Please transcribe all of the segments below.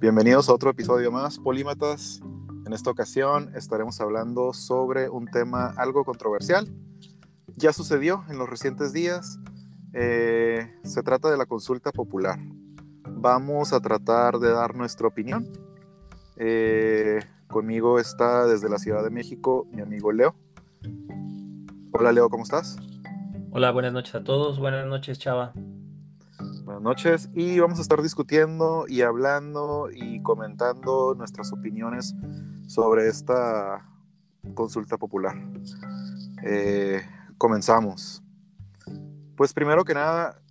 Bienvenidos a otro episodio más, Polímatas. En esta ocasión estaremos hablando sobre un tema algo controversial. Ya sucedió en los recientes días. Eh, se trata de la consulta popular. Vamos a tratar de dar nuestra opinión. Eh, conmigo está desde la Ciudad de México mi amigo Leo. Hola Leo, ¿cómo estás? Hola, buenas noches a todos. Buenas noches, Chava. Noches y vamos a estar discutiendo y hablando y comentando nuestras opiniones sobre esta consulta popular. Eh, comenzamos. Pues primero que nada,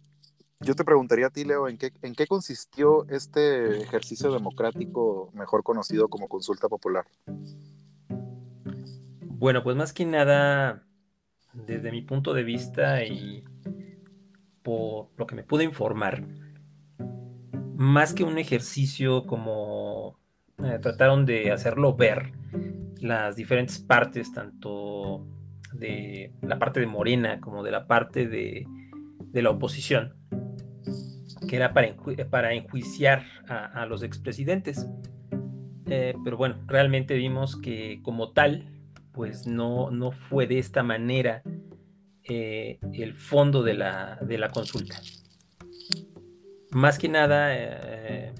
yo te preguntaría a ti, Leo, ¿en qué, ¿en qué consistió este ejercicio democrático mejor conocido como consulta popular? Bueno, pues más que nada, desde mi punto de vista y por lo que me pude informar, más que un ejercicio como eh, trataron de hacerlo ver las diferentes partes, tanto de la parte de Morena como de la parte de, la oposición, que era para, para enjuiciar a, los expresidentes. Eh, pero bueno, realmente vimos que como tal, pues no, no fue de esta manera eh, el fondo de la, consulta. Más que nada, eh,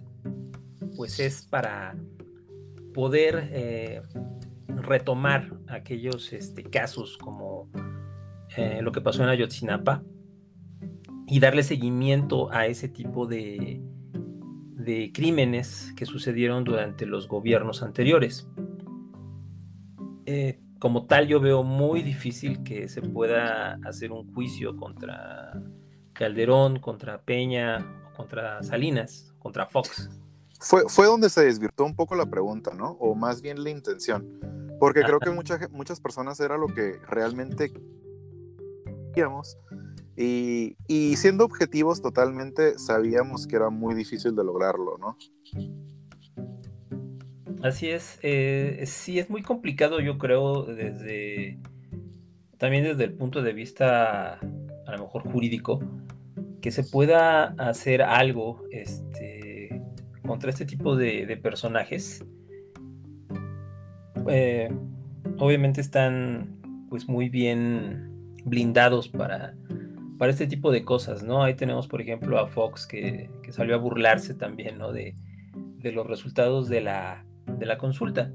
pues es para poder eh, retomar aquellos este, casos como lo que pasó en Ayotzinapa y darle seguimiento a ese tipo de, de crímenes que sucedieron durante los gobiernos anteriores como tal yo veo muy difícil que se pueda hacer un juicio contra Calderón, contra Peña, contra Salinas, contra Fox. Fue, fue donde se desvirtuó un poco la pregunta, ¿no? O más bien la intención. Porque creo que muchas personas era lo que realmente queríamos. Y, y siendo objetivos totalmente, sabíamos que era muy difícil de lograrlo, ¿no? Así es, eh, sí es muy complicado yo creo desde, también desde el punto de vista a lo mejor jurídico, que se pueda hacer algo este, contra este tipo de, personajes. Eh, obviamente están pues muy bien blindados para, para este tipo de cosas, ¿no? Ahí tenemos por ejemplo a Fox que, salió a burlarse también, ¿no? De, de los resultados de la de la consulta.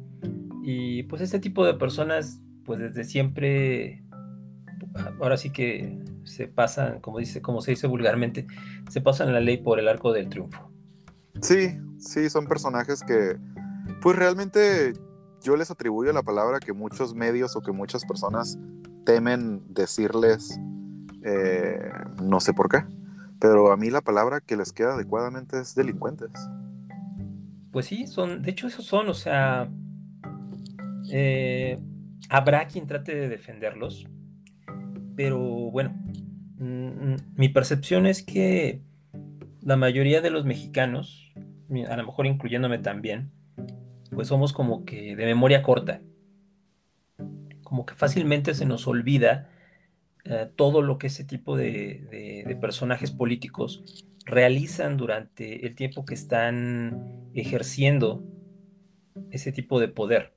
Y pues este tipo de personas, pues desde siempre, ahora sí que se pasan, como, dice, como se dice vulgarmente, se pasan la ley por el arco del triunfo. Sí, sí, son personajes que, pues realmente yo les atribuyo la palabra que muchos medios o que muchas personas temen decirles, eh, no sé por qué, pero a mí la palabra que les queda adecuadamente es delincuentes pues sí, son, de hecho esos son, o sea, eh, habrá quien trate de defenderlos, pero bueno, mm, mi percepción es que la mayoría de los mexicanos, a lo mejor incluyéndome también, pues somos como que de memoria corta, como que fácilmente se nos olvida eh, todo lo que ese tipo de personajes políticos realizan durante el tiempo que están ejerciendo ese tipo de poder.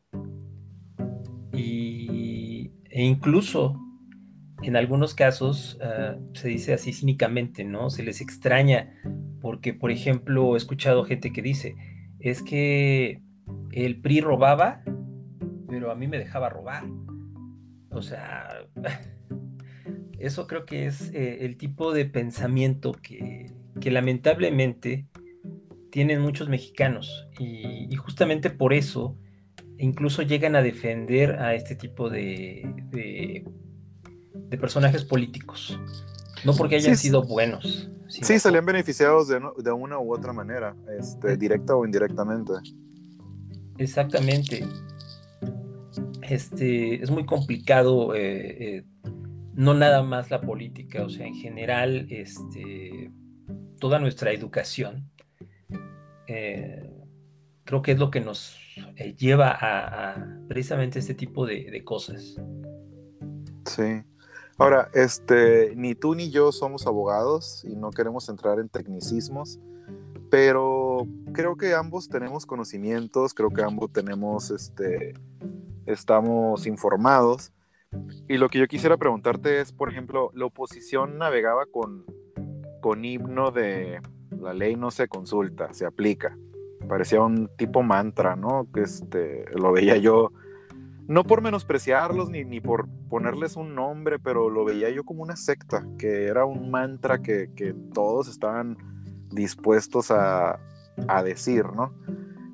Y, e incluso en algunos casos ah, se dice así cínicamente, ¿no? Se les extraña porque, por ejemplo, he escuchado gente que dice, es que el PRI robaba, pero a mí me dejaba robar. O sea, eso creo que es eh, el tipo de pensamiento que, que lamentablemente tienen muchos mexicanos y, justamente por eso incluso llegan a defender a este tipo de, de, personajes políticos. No porque hayan sido buenos. Sí, salían beneficiados de, de, una u otra manera, este, directa o indirectamente. Exactamente. Este, es muy complicado, eh, eh, no nada más la política, o sea, en general, este, toda nuestra educación, eh, creo que es lo que nos eh, lleva a, precisamente este tipo de, cosas. Sí. Ahora, este, ni tú ni yo somos abogados y no queremos entrar en tecnicismos, pero creo que ambos tenemos conocimientos, creo que ambos tenemos, este, estamos informados. Y lo que yo quisiera preguntarte es, por ejemplo, la oposición navegaba con, con himno de la ley no se consulta, se aplica. Parecía un tipo mantra, ¿no? Que este, lo veía yo, no por menospreciarlos ni, ni por ponerles un nombre, pero lo veía yo como una secta, que era un mantra que, que todos estaban dispuestos a, a decir, ¿no?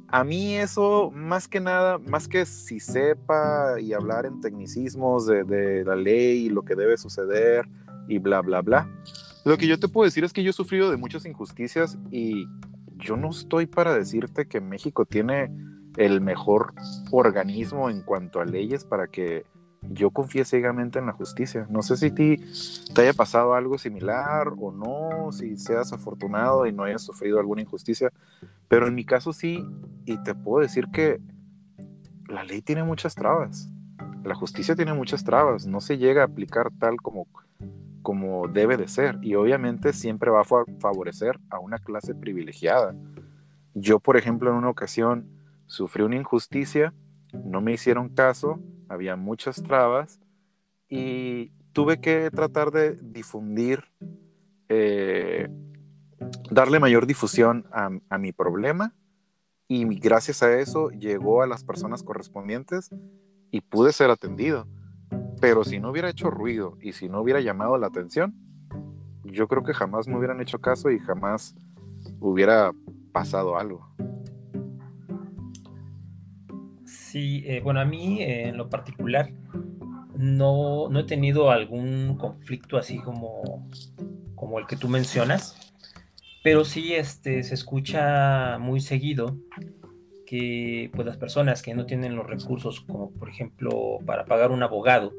A mí eso, más que nada, más que si sepa y hablar en tecnicismos de, de, la ley y lo que debe suceder y bla, bla, bla, lo que yo te puedo decir es que yo he sufrido de muchas injusticias y yo no estoy para decirte que México tiene el mejor organismo en cuanto a leyes para que yo confíe ciegamente en la justicia. No sé si ti te haya pasado algo similar o no, si seas afortunado y no hayas sufrido alguna injusticia, pero en mi caso sí, y te puedo decir que la ley tiene muchas trabas, la justicia tiene muchas trabas, no se llega a aplicar tal como, como debe de ser, y obviamente siempre va a favorecer a una clase privilegiada. Yo, por ejemplo, en una ocasión sufrí una injusticia, no me hicieron caso, había muchas trabas y tuve que tratar de difundir, eh, darle mayor difusión a, a, mi problema y gracias a eso llegó a las personas correspondientes y pude ser atendido. Pero si no hubiera hecho ruido y si no hubiera llamado la atención, yo creo que jamás me hubieran hecho caso y jamás hubiera pasado algo. Sí, eh, bueno, a mí eh, en lo particular no, no, he tenido algún conflicto así como, como el que tú mencionas, pero sí este, se escucha muy seguido que pues, las personas que no tienen los recursos, como por ejemplo para pagar un abogado,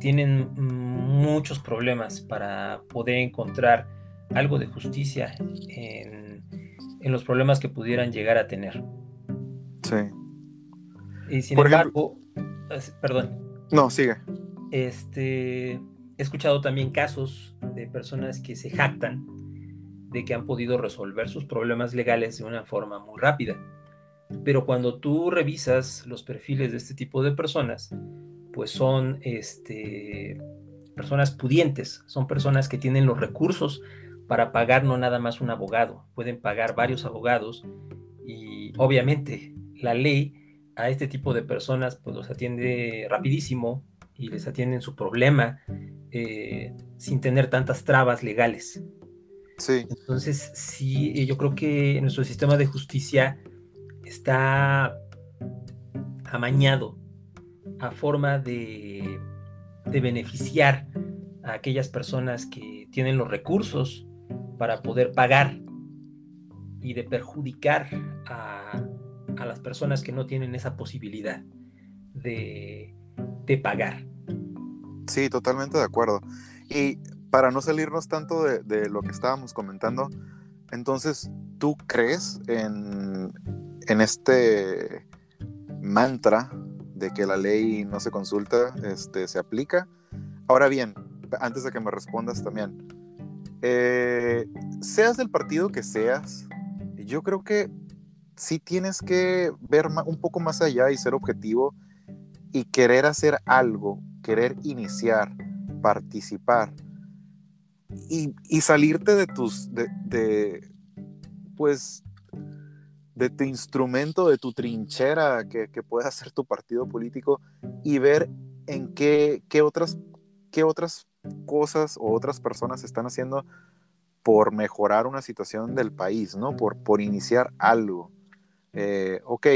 tienen muchos problemas para poder encontrar algo de justicia en, en los problemas que pudieran llegar a tener. Sí. Y sin embargo, perdón. No, sigue. Este, he escuchado también casos de personas que se jactan de que han podido resolver sus problemas legales de una forma muy rápida. Pero cuando tú revisas los perfiles de este tipo de personas, pues son este, personas pudientes, son personas que tienen los recursos para pagar no nada más un abogado, pueden pagar varios abogados y obviamente la ley a este tipo de personas pues los atiende rapidísimo y les atienden su problema eh, sin tener tantas trabas legales. Sí. Entonces, sí, yo creo que nuestro sistema de justicia está amañado a forma de, de beneficiar a aquellas personas que tienen los recursos para poder pagar y de perjudicar a a las personas que no tienen esa posibilidad de, pagar. Sí, totalmente de acuerdo. Y para no salirnos tanto de, lo que estábamos comentando, entonces, ¿tú crees en, en, este mantra de que la ley no se consulta, este, se aplica? Ahora bien, antes de que me respondas también, eh, seas del partido que seas, yo creo que sí tienes que ver un poco más allá y ser objetivo y querer hacer algo, querer iniciar, participar y, salirte de tus, de, pues, de tu instrumento, de tu trinchera que, que ser tu partido político y ver en qué, qué, otras, qué otras cosas o otras personas están haciendo por mejorar una situación del país, ¿no? Por, por iniciar algo. Eh, ok,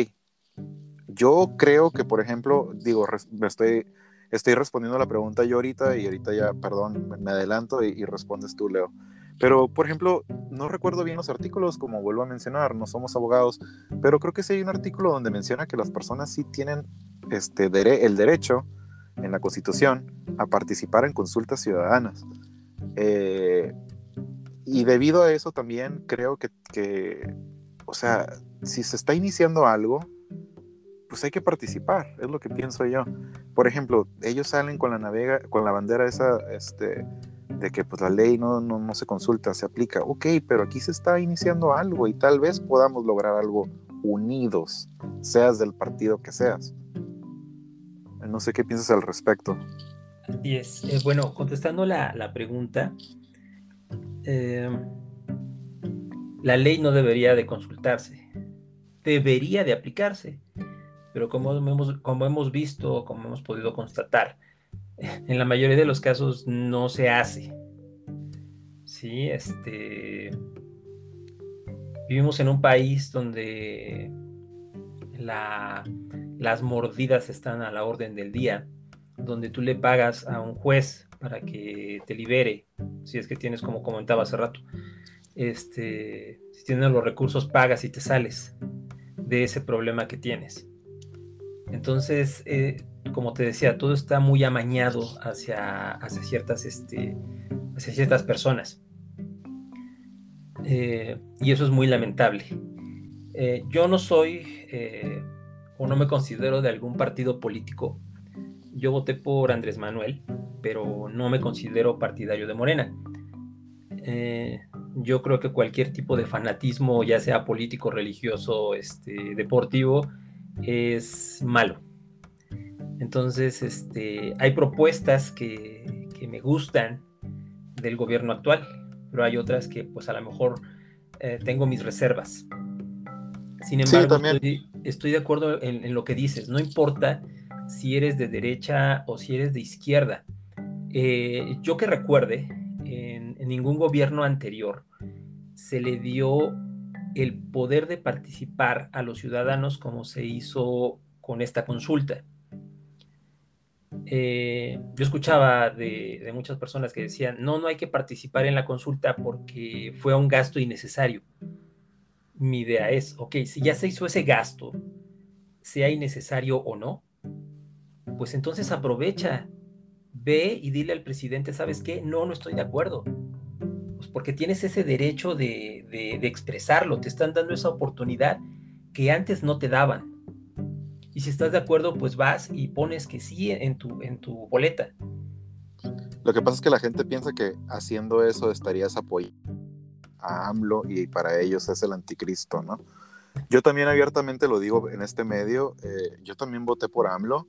yo creo que, por ejemplo, digo, estoy, estoy respondiendo a la pregunta yo ahorita y ahorita ya, perdón, me adelanto y, respondes tú, Leo. Pero, por ejemplo, no recuerdo bien los artículos, como vuelvo a mencionar, no somos abogados, pero creo que sí hay un artículo donde menciona que las personas sí tienen este, el derecho en la Constitución a participar en consultas ciudadanas. Eh, y debido a eso también creo que, que, o sea, si se está iniciando algo, pues hay que participar, es lo que pienso yo. Por ejemplo, ellos salen con la navega, con la bandera esa, este, de que pues la ley no, no, no, se consulta, se aplica. Ok, pero aquí se está iniciando algo y tal vez podamos lograr algo unidos, seas del partido que seas. No sé qué piensas al respecto. Y es, eh, bueno, contestando la, la pregunta, eh, la ley no debería de consultarse, debería de aplicarse, pero como hemos, como hemos visto, como hemos podido constatar, en la mayoría de los casos no se hace. Sí, este. Vivimos en un país donde la, las mordidas están a la orden del día, donde tú le pagas a un juez para que te libere, si es que tienes, como comentaba hace rato, este, si tienes los recursos, pagas y te sales de ese problema que tienes. Entonces, eh, como te decía, todo está muy amañado hacia, hacia, ciertas, este, hacia ciertas personas. Eh, y eso es muy lamentable. Eh, yo no soy o no me considero de algún partido político. Yo voté por Andrés Manuel, pero no me considero partidario de Morena. Eh, yo creo que cualquier tipo de fanatismo, ya sea político, religioso, este, deportivo, es malo. Entonces, este, hay propuestas que, que, me gustan del gobierno actual, pero hay otras que pues a lo mejor eh, tengo mis reservas. Sin embargo, estoy, de acuerdo en, en, lo que dices. No importa si eres de derecha o si eres de izquierda. Eh, yo que recuerde, en, ningún gobierno anterior se le dio el poder de participar a los ciudadanos como se hizo con esta consulta. Eh, yo escuchaba de, muchas personas que decían, no, no hay que participar en la consulta porque fue un gasto innecesario. Mi idea es, ok, si ya se hizo ese gasto, sea innecesario o no, pues entonces aprovecha ve y dile al presidente, ¿sabes qué? No, no estoy de acuerdo. Pues porque tienes ese derecho de, expresarlo, te están dando esa oportunidad que antes no te daban. Y si estás de acuerdo, pues vas y pones que sí en tu, en tu boleta. Lo que pasa es que la gente piensa que haciendo eso estarías apoyando a AMLO y para ellos es el anticristo, ¿no? Yo también abiertamente lo digo en este medio, eh, yo también voté por AMLO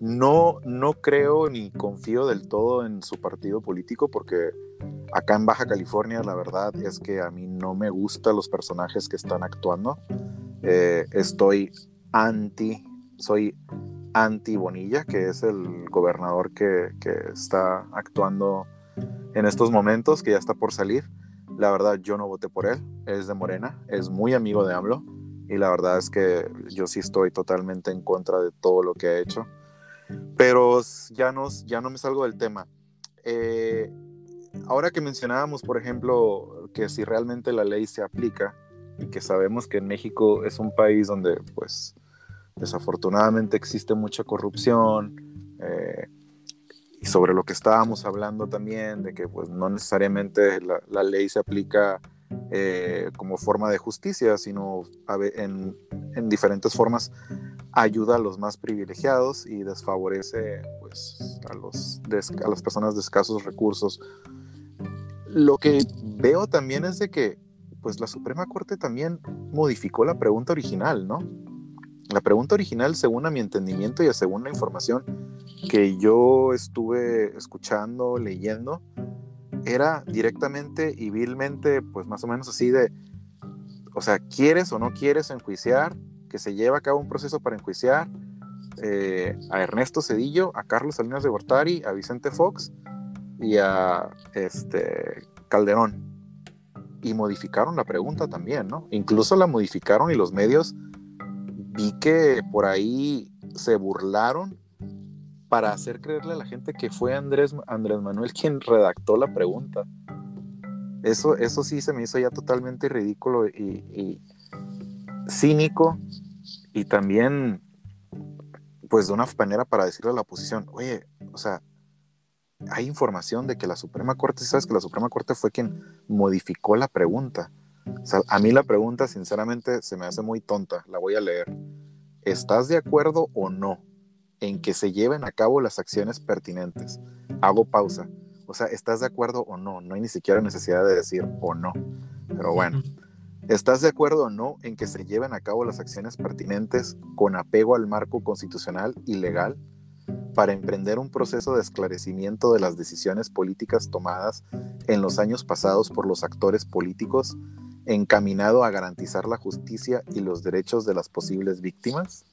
no, no creo ni confío del todo en su partido político porque acá en Baja California la verdad es que a mí no me gustan los personajes que están actuando. Eh, estoy anti, soy anti Bonilla, que es el gobernador que, está actuando en estos momentos, que ya está por salir. La verdad yo no voté por él, es de Morena, es muy amigo de AMLO y la verdad es que yo sí estoy totalmente en contra de todo lo que ha hecho. Pero ya, nos, ya no me salgo del tema. Eh, ahora que mencionábamos, por ejemplo, que si realmente la ley se aplica y que sabemos que en México es un país donde, pues, desafortunadamente existe mucha corrupción, eh, y sobre lo que estábamos hablando también, de que pues no necesariamente la, ley se aplica eh, como forma de justicia, sino en, en, diferentes formas ayuda a los más privilegiados y desfavorece pues, a, los a las personas de escasos recursos. Lo que veo también es de que pues la Suprema Corte también modificó la pregunta original, ¿no? La pregunta original, según a mi entendimiento y según la información que yo estuve escuchando, leyendo, era directamente y vilmente, pues más o menos así de, o sea, quieres o no quieres enjuiciar, que se lleva a cabo un proceso para enjuiciar eh, a Ernesto Cedillo, a Carlos Salinas de Gortari, a Vicente Fox y a este Calderón. Y modificaron la pregunta también, ¿no? Incluso la modificaron y los medios vi que por ahí se burlaron para hacer creerle a la gente que fue Andrés, Andrés Manuel quien redactó la pregunta. Eso, eso sí se me hizo ya totalmente ridículo y, cínico y también pues de una manera para decirle a la oposición, oye, o sea, hay información de que la Suprema Corte, sabes que la Suprema Corte fue quien modificó la pregunta. O sea, a mí la pregunta sinceramente se me hace muy tonta, la voy a leer. ¿Estás de acuerdo o no? en que se lleven a cabo las acciones pertinentes. Hago pausa. O sea, ¿estás de acuerdo o no? No hay ni siquiera necesidad de decir o no. Pero bueno, ¿estás de acuerdo o no en que se lleven a cabo las acciones pertinentes con apego al marco constitucional y legal para emprender un proceso de esclarecimiento de las decisiones políticas tomadas en los años pasados por los actores políticos encaminado a garantizar la justicia y los derechos de las posibles víctimas?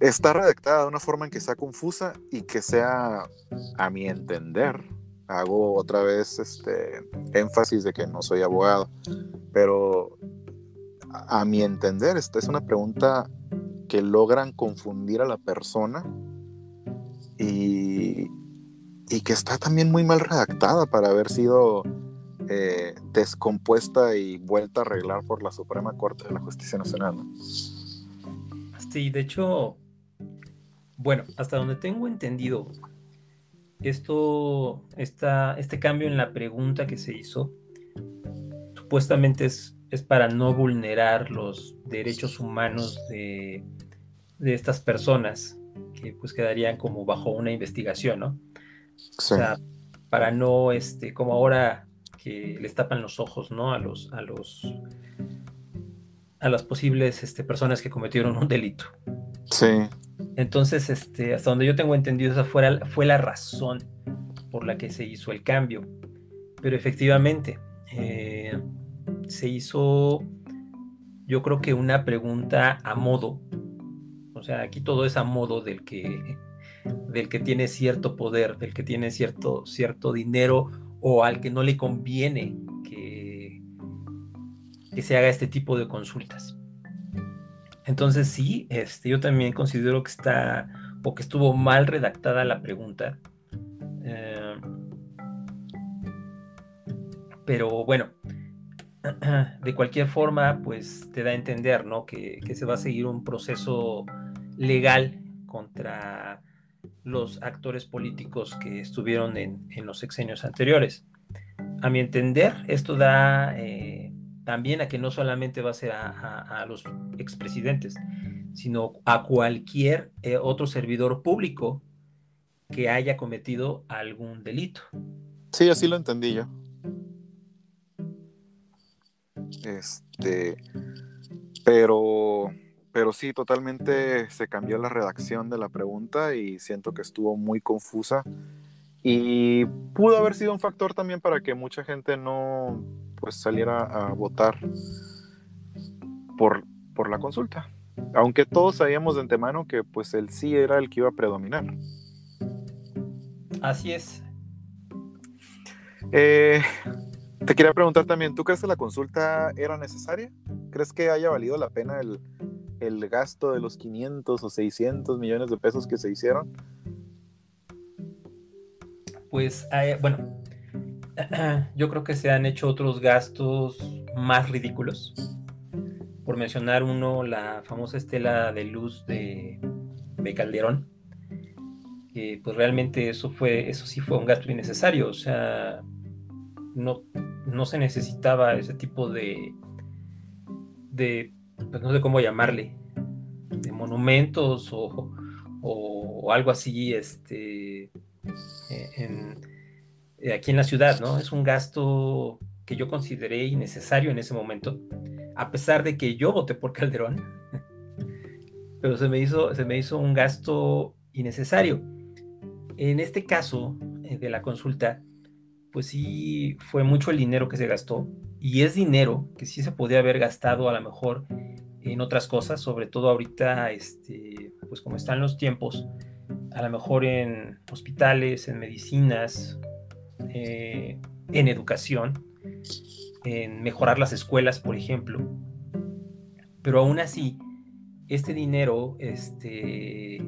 Está redactada de una forma en que sea confusa y que sea, a mi entender, hago otra vez este énfasis de que no soy abogado, pero a, mi entender, esta es una pregunta que logran confundir a la persona y, y que está también muy mal redactada para haber sido eh, descompuesta y vuelta a arreglar por la Suprema Corte de la Justicia Nacional. Sí, de hecho, bueno, hasta donde tengo entendido, esto, esta, este cambio en la pregunta que se hizo, supuestamente es, es para no vulnerar los derechos humanos de, de, estas personas que pues quedarían como bajo una investigación, ¿no? O sea, para no, este, como ahora que les tapan los ojos, ¿no? A los, a los, a las posibles este, personas que cometieron un delito. Sí. Entonces, este, hasta donde yo tengo entendido, esa fue la, fue la razón por la que se hizo el cambio. Pero efectivamente, eh, se hizo, yo creo que una pregunta a modo. O sea, aquí todo es a modo del que, del que tiene cierto poder, del que tiene cierto, cierto dinero o al que no le conviene que, que se haga este tipo de consultas. Entonces sí, este, yo también considero que está o que estuvo mal redactada la pregunta. Eh, pero bueno, de cualquier forma, pues te da a entender, ¿no? Que, se va a seguir un proceso legal contra los actores políticos que estuvieron en, los sexenios anteriores. A mi entender, esto da eh, también a que no solamente va a ser a, los expresidentes, sino a cualquier eh, otro servidor público que haya cometido algún delito. Sí, así lo entendí yo. Este, pero pero sí, totalmente se cambió la redacción de la pregunta y siento que estuvo muy confusa. Y pudo haber sido un factor también para que mucha gente no pues saliera a votar por, por la consulta. Aunque todos sabíamos de antemano que pues el sí era el que iba a predominar. Así es. Eh, te quería preguntar también, ¿tú crees que la consulta era necesaria? ¿Crees que haya valido la pena el, el gasto de los 500 o 600 millones de pesos que se hicieron? Pues, eh, bueno, yo creo que se han hecho otros gastos más ridículos. Por mencionar uno, la famosa estela de luz de, de Calderón. Que pues realmente eso fue, eso sí fue un gasto innecesario. O sea, no, no se necesitaba ese tipo de, de pues no sé cómo llamarle, de monumentos o, algo así, este, eh, eh, aquí en la ciudad, ¿no? Es un gasto que yo consideré innecesario en ese momento, a pesar de que yo voté por Calderón, pero se me hizo, se me hizo un gasto innecesario. En este caso eh, de la consulta, pues sí fue mucho el dinero que se gastó y es dinero que sí se podía haber gastado a lo mejor en otras cosas, sobre todo ahorita, este, pues como están los tiempos, a lo mejor en hospitales, en medicinas, eh, en educación, en mejorar las escuelas, por ejemplo. Pero aún así, este dinero, este,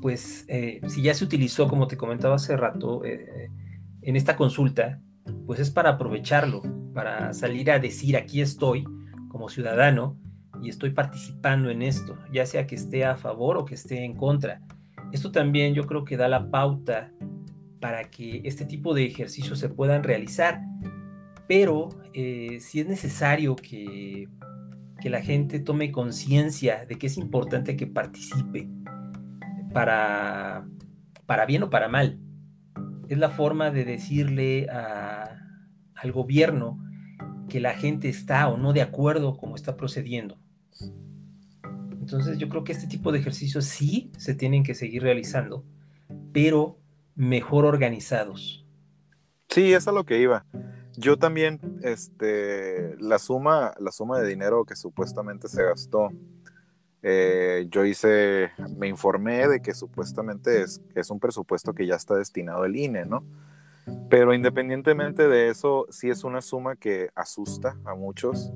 pues eh, si ya se utilizó, como te comentaba hace rato, eh, en esta consulta, pues es para aprovecharlo, para salir a decir aquí estoy como ciudadano y estoy participando en esto, ya sea que esté a favor o que esté en contra. Esto también yo creo que da la pauta para que este tipo de ejercicios se puedan realizar, pero eh, si es necesario que, que la gente tome conciencia de que es importante que participe para, para bien o para mal. Es la forma de decirle al gobierno que la gente está o no de acuerdo como está procediendo. Entonces yo creo que este tipo de ejercicios sí se tienen que seguir realizando, pero mejor organizados. Sí, es a lo que iba. Yo también, este, la suma, la suma de dinero que supuestamente se gastó, eh, yo hice, me informé de que supuestamente es, un presupuesto que ya está destinado al INE, ¿no? Pero independientemente de eso, sí es una suma que asusta a muchos.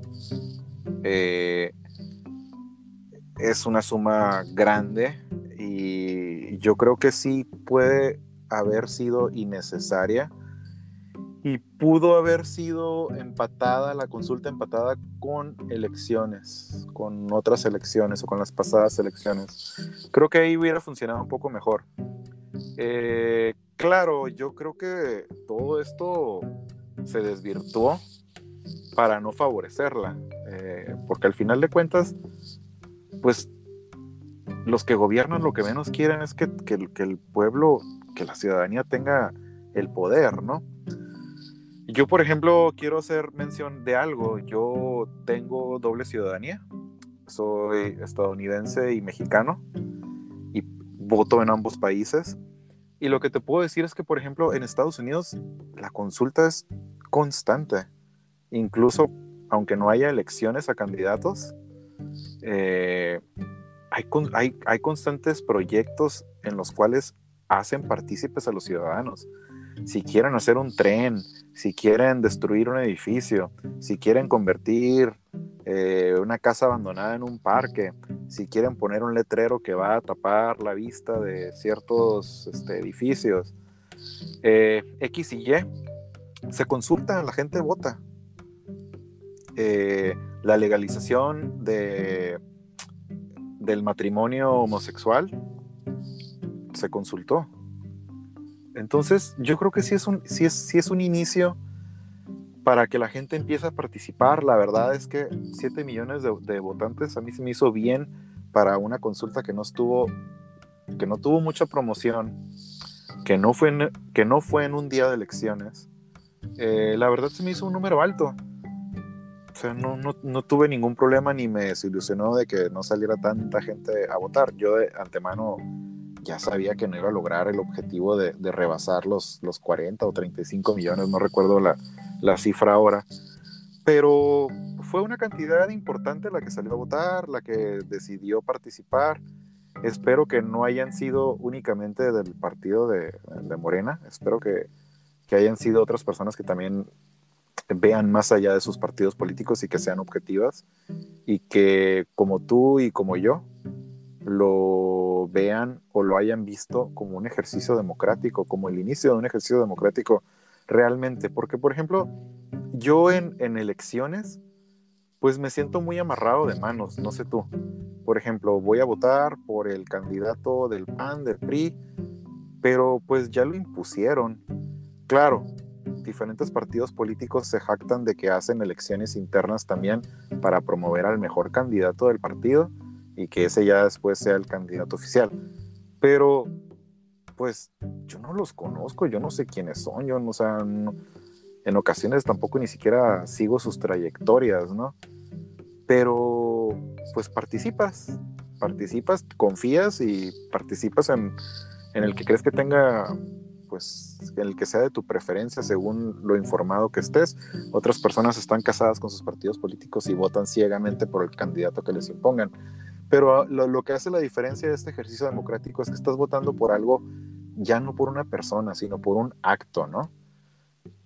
Eh, es una suma grande y yo creo que sí puede haber sido innecesaria y pudo haber sido empatada, la consulta empatada con elecciones, con otras elecciones o con las pasadas elecciones. Creo que ahí hubiera funcionado un poco mejor. Eh, claro, yo creo que todo esto se desvirtuó para no favorecerla, eh, porque al final de cuentas, pues los que gobiernan lo que menos quieren es que, que el pueblo, que la ciudadanía tenga el poder, ¿no? Yo, por ejemplo, quiero hacer mención de algo. Yo tengo doble ciudadanía. Soy estadounidense y mexicano y voto en ambos países. Y lo que te puedo decir es que, por ejemplo, en Estados Unidos la consulta es constante. Incluso aunque no haya elecciones a candidatos, eh, hay, hay, hay constantes proyectos en los cuales hacen partícipes a los ciudadanos si quieren hacer un tren, si quieren destruir un edificio, si quieren convertir eh, una casa abandonada en un parque, si quieren poner un letrero que va a tapar la vista de ciertos este, edificios, eh, X y Y, se consulta, la gente vota. Eh, la legalización de, del matrimonio homosexual se consultó entonces, yo creo que sí es un, sí es, es un inicio para que la gente empiece a participar. La verdad es que 7 millones de, votantes a mí se me hizo bien para una consulta que no estuvo, que no tuvo mucha promoción, que no fue en, que no fue en un día de elecciones. Eh, la verdad se me hizo un número alto. O sea, no, no, no, tuve ningún problema ni me desilusionó de que no saliera tanta gente a votar. Yo de antemano ya sabía que no iba a lograr el objetivo de, rebasar los, los 40 o 35 millones, no recuerdo la, la cifra ahora, pero fue una cantidad importante la que salió a votar, la que decidió participar. Espero que no hayan sido únicamente del partido de, de Morena, espero que, que hayan sido otras personas que también vean más allá de sus partidos políticos y que sean objetivas y que como tú y como yo lo vean o lo hayan visto como un ejercicio democrático, como el inicio de un ejercicio democrático realmente. Porque, por ejemplo, yo en, elecciones, pues me siento muy amarrado de manos, no sé tú. Por ejemplo, voy a votar por el candidato del PAN, del PRI, pero pues ya lo impusieron. Claro, diferentes partidos políticos se jactan de que hacen elecciones internas también para promover al mejor candidato del partido y que ese ya después sea el candidato oficial. Pero, pues, yo no los conozco, yo no sé quiénes son, yo no, o sea, en ocasiones tampoco ni siquiera sigo sus trayectorias, ¿no? Pero, pues participas, participas, confías y participas en, en el que crees que tenga pues el que sea de tu preferencia según lo informado que estés. Otras personas están casadas con sus partidos políticos y votan ciegamente por el candidato que les impongan. Pero lo, que hace la diferencia de este ejercicio democrático es que estás votando por algo, ya no por una persona, sino por un acto, ¿no?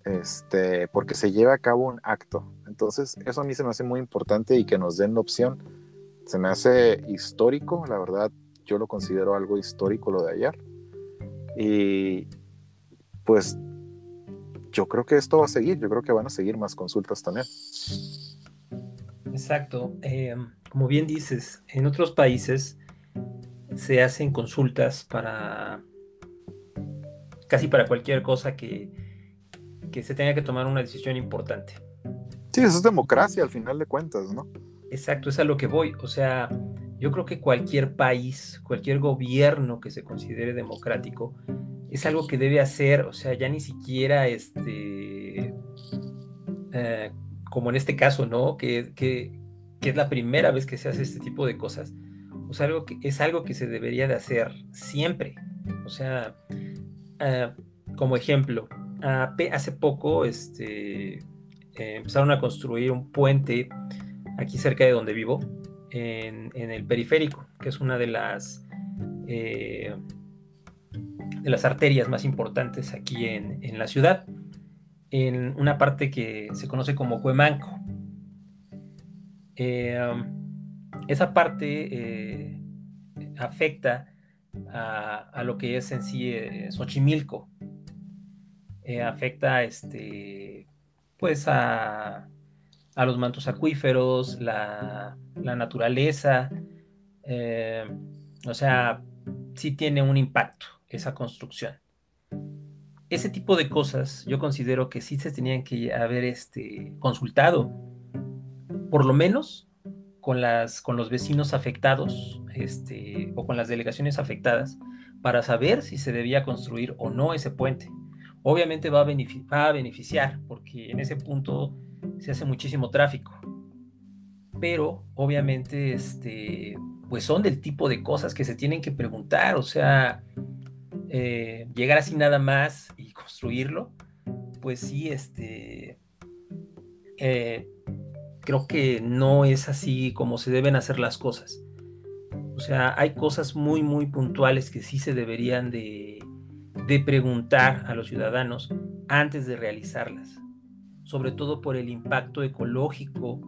Este, porque se lleva a cabo un acto. Entonces, eso a mí se me hace muy importante y que nos den la opción. Se me hace histórico, la verdad, yo lo considero algo histórico lo de ayer. Y pues yo creo que esto va a seguir, yo creo que van a seguir más consultas también. Exacto. Eh, como bien dices, en otros países se hacen consultas para casi para cualquier cosa que, que se tenga que tomar una decisión importante. Sí, eso es democracia al final de cuentas, ¿no? Exacto, es a lo que voy. O sea, yo creo que cualquier país, cualquier gobierno que se considere democrático, es algo que debe hacer, o sea, ya ni siquiera este, eh, como en este caso, ¿no? Que, que, es la primera vez que se hace este tipo de cosas. Sea, algo que, es algo que se debería de hacer siempre. O sea, eh, como ejemplo, hace poco este, empezaron a construir un puente aquí cerca de donde vivo, en, el periférico, que es una de las, eh, de las arterias más importantes aquí en, la ciudad, en una parte que se conoce como Cuemanco. Eh, esa parte eh, afecta a, lo que es en sí Xochimilco. afecta este, pues a los mantos acuíferos, la, naturaleza. Eh, o sea, sí tiene un impacto esa construcción. Ese tipo de cosas yo considero que sí se tenían que haber este, consultado, por lo menos con, las, con los vecinos afectados este, o con las delegaciones afectadas, para saber si se debía construir o no ese puente. Obviamente va a, va a beneficiar, porque en ese punto se hace muchísimo tráfico. Pero obviamente, este, pues son del tipo de cosas que se tienen que preguntar, o sea, eh, llegar así nada más y construirlo, pues sí, este, eh, creo que no es así como se deben hacer las cosas. O sea, hay cosas muy, muy puntuales que sí se deberían de, de preguntar a los ciudadanos antes de realizarlas sobre todo por el impacto ecológico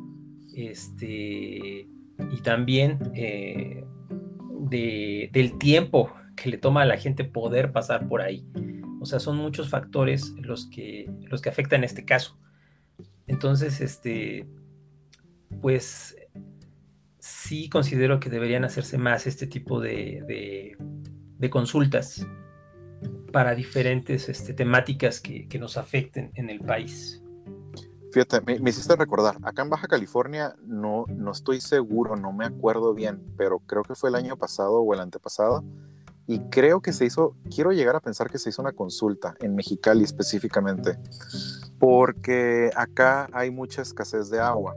este, y también eh, del tiempo que le toma a la gente poder pasar por ahí. O sea, son muchos factores los que, los que afectan este caso. Entonces, este, pues sí considero que deberían hacerse más este tipo de, consultas para diferentes este, temáticas que, que, nos afecten en el país. Fíjate, me, hiciste recordar, acá en Baja California no, no estoy seguro, no me acuerdo bien, pero creo que fue el año pasado o el antepasado, y creo que se hizo, quiero llegar a pensar que se hizo una consulta en Mexicali específicamente, porque acá hay mucha escasez de agua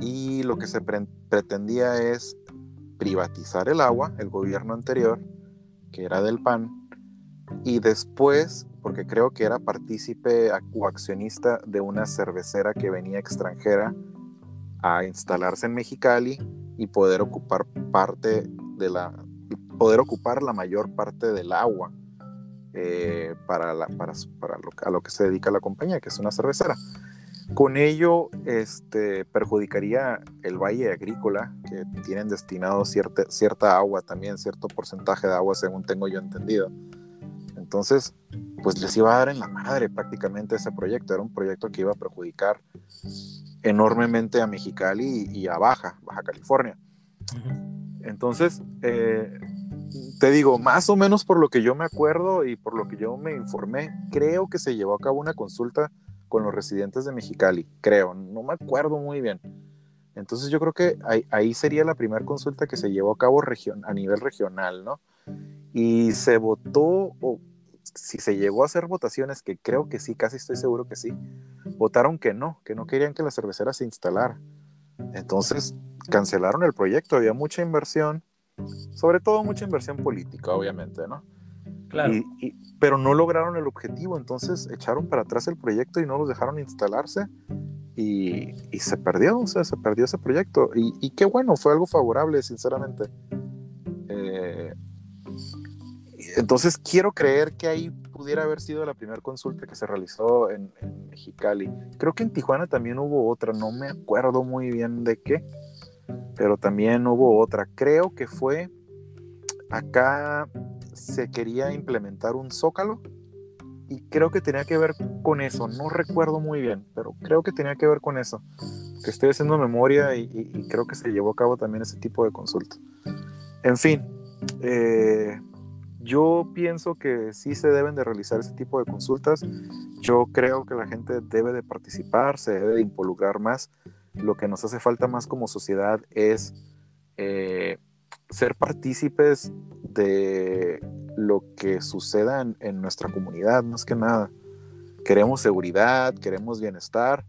y lo que se pretendía es privatizar el agua, el gobierno anterior, que era del PAN, y después porque creo que era partícipe o accionista de una cervecera que venía extranjera a instalarse en Mexicali y poder ocupar parte de la poder ocupar la mayor parte del agua eh, para, la, para, para lo, a lo que se dedica la compañía, que es una cervecera. Con ello este, perjudicaría el valle agrícola, que tienen destinado cierta, cierta agua también, cierto porcentaje de agua, según tengo yo entendido. Entonces, pues les iba a dar en la madre prácticamente ese proyecto. Era un proyecto que iba a perjudicar enormemente a Mexicali y, a Baja, Baja California. Entonces, eh, te digo, más o menos por lo que yo me acuerdo y por lo que yo me informé, creo que se llevó a cabo una consulta con los residentes de Mexicali, creo, no me acuerdo muy bien. Entonces yo creo que ahí, sería la primera consulta que se llevó a cabo a nivel regional, ¿no? Y se votó, o si se llegó a hacer votaciones, que creo que sí, casi estoy seguro que sí, votaron que no, que no querían que la cervecera se instalara. Entonces cancelaron el proyecto, había mucha inversión, sobre todo mucha inversión política, obviamente, ¿no? Claro. pero no lograron el objetivo, entonces echaron para atrás el proyecto y no los dejaron instalarse y, se perdió, o sea, se perdió ese proyecto. Y, qué bueno, fue algo favorable, sinceramente. Eh, entonces quiero creer que ahí pudiera haber sido la primera consulta que se realizó en, Mexicali. Creo que en Tijuana también hubo otra, no me acuerdo muy bien de qué, pero también hubo otra. Creo que fue acá se quería implementar un zócalo y creo que tenía que ver con eso. No recuerdo muy bien, pero creo que tenía que ver con eso. Que estoy haciendo memoria y, y creo que se llevó a cabo también ese tipo de consulta. En fin, eh, yo pienso que sí se deben de realizar ese tipo de consultas. Yo creo que la gente debe de participar, se debe de involucrar más. Lo que nos hace falta más como sociedad es eh, ser partícipes de lo que suceda en, nuestra comunidad, más que nada. Queremos seguridad, queremos bienestar,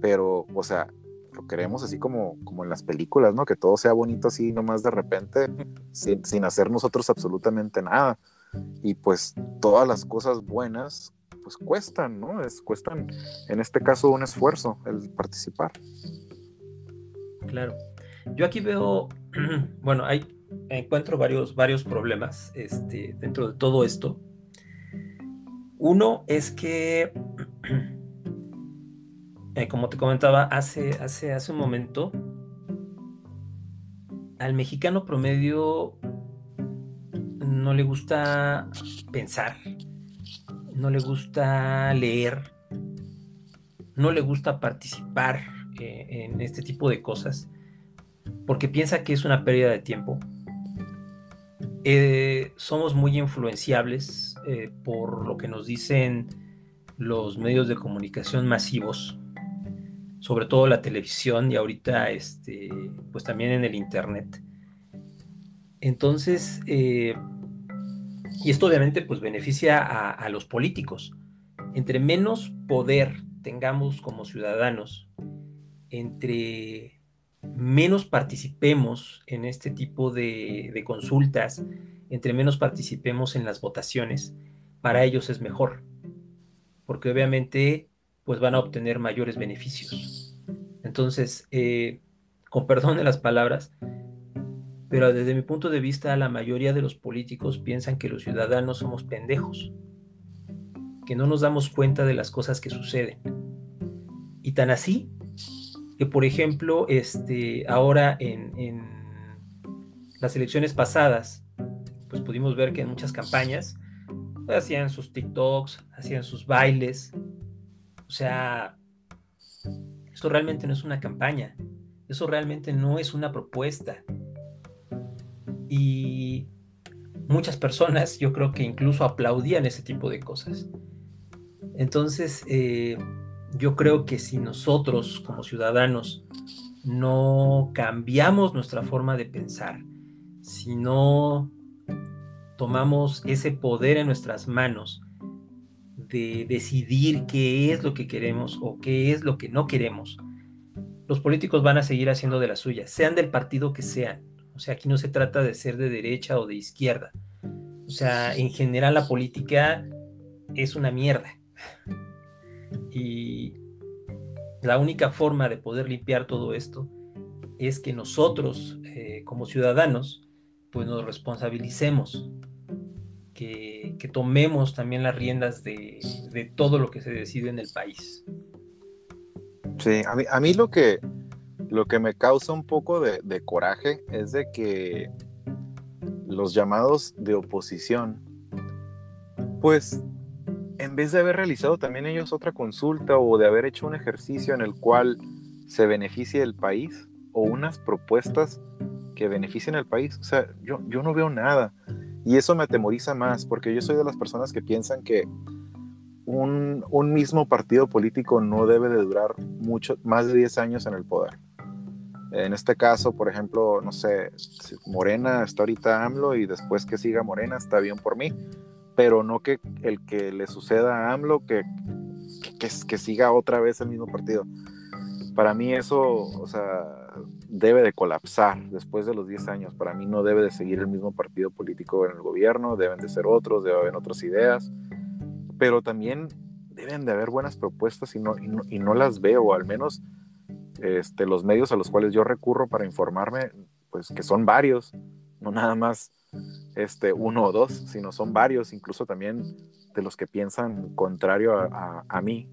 pero, o sea, lo queremos así como, como en las películas, ¿no? Que todo sea bonito así nomás de repente, sin, sin hacer nosotros absolutamente nada. Y pues todas las cosas buenas, pues cuestan, ¿no? Es, cuestan, en este caso, un esfuerzo el participar. Claro. Yo aquí veo, bueno, hay, encuentro varios, varios problemas este, dentro de todo esto. Uno es que, eh, como te comentaba hace, hace, hace un momento, al mexicano promedio no le gusta pensar, no le gusta leer, no le gusta participar eh, en este tipo de cosas, porque piensa que es una pérdida de tiempo. Eh, somos muy influenciables eh, por lo que nos dicen los medios de comunicación masivos, sobre todo la televisión y ahorita este, pues también en el internet. Entonces, y esto obviamente pues beneficia a, los políticos. Entre menos poder tengamos como ciudadanos, entre menos participemos en este tipo de, consultas, entre menos participemos en las votaciones, para ellos es mejor, porque obviamente pues van a obtener mayores beneficios. Entonces, eh, con perdón de las palabras, pero desde mi punto de vista la mayoría de los políticos piensan que los ciudadanos somos pendejos, que no nos damos cuenta de las cosas que suceden. Y tan así que, por ejemplo, este, ahora en, en las elecciones pasadas, pues pudimos ver que en muchas campañas hacían sus TikToks, hacían sus bailes. O sea, eso realmente no es una campaña, eso realmente no es una propuesta, y muchas personas yo creo que incluso aplaudían ese tipo de cosas. Entonces, eh, yo creo que si nosotros como ciudadanos no cambiamos nuestra forma de pensar, si no tomamos ese poder en nuestras manos de decidir qué es lo que queremos o qué es lo que no queremos, los políticos van a seguir haciendo de la suya, sean del partido que sean. O sea, aquí no se trata de ser de derecha o de izquierda. O sea, en general la política es una mierda. Y la única forma de poder limpiar todo esto es que nosotros, eh, como ciudadanos, pues nos responsabilicemos, que, tomemos también las riendas de, todo lo que se decide en el país. Sí, a mí, a mí lo que lo que me causa un poco de, coraje es de que los llamados de oposición, pues en vez de haber realizado también ellos otra consulta o de haber hecho un ejercicio en el cual se beneficie el país o unas propuestas que beneficien al país, o sea, yo, yo no veo nada. Y eso me atemoriza más, porque yo soy de las personas que piensan que un, un mismo partido político no debe de durar mucho, más de 10 años en el poder. En este caso, por ejemplo, no sé, Morena está ahorita AMLO y después que siga Morena está bien por mí, pero no que el que le suceda a AMLO que, que, que siga otra vez el mismo partido. Para mí eso, o sea, debe de colapsar después de los 10 años. Para mí no debe de seguir el mismo partido político en el gobierno, deben de ser otros, debe haber otras ideas, pero también deben de haber buenas propuestas y no, y no, y no las veo, al menos este, los medios a los cuales yo recurro para informarme, pues que son varios, no nada más este, uno o dos, sino son varios, incluso también de los que piensan contrario a, mí,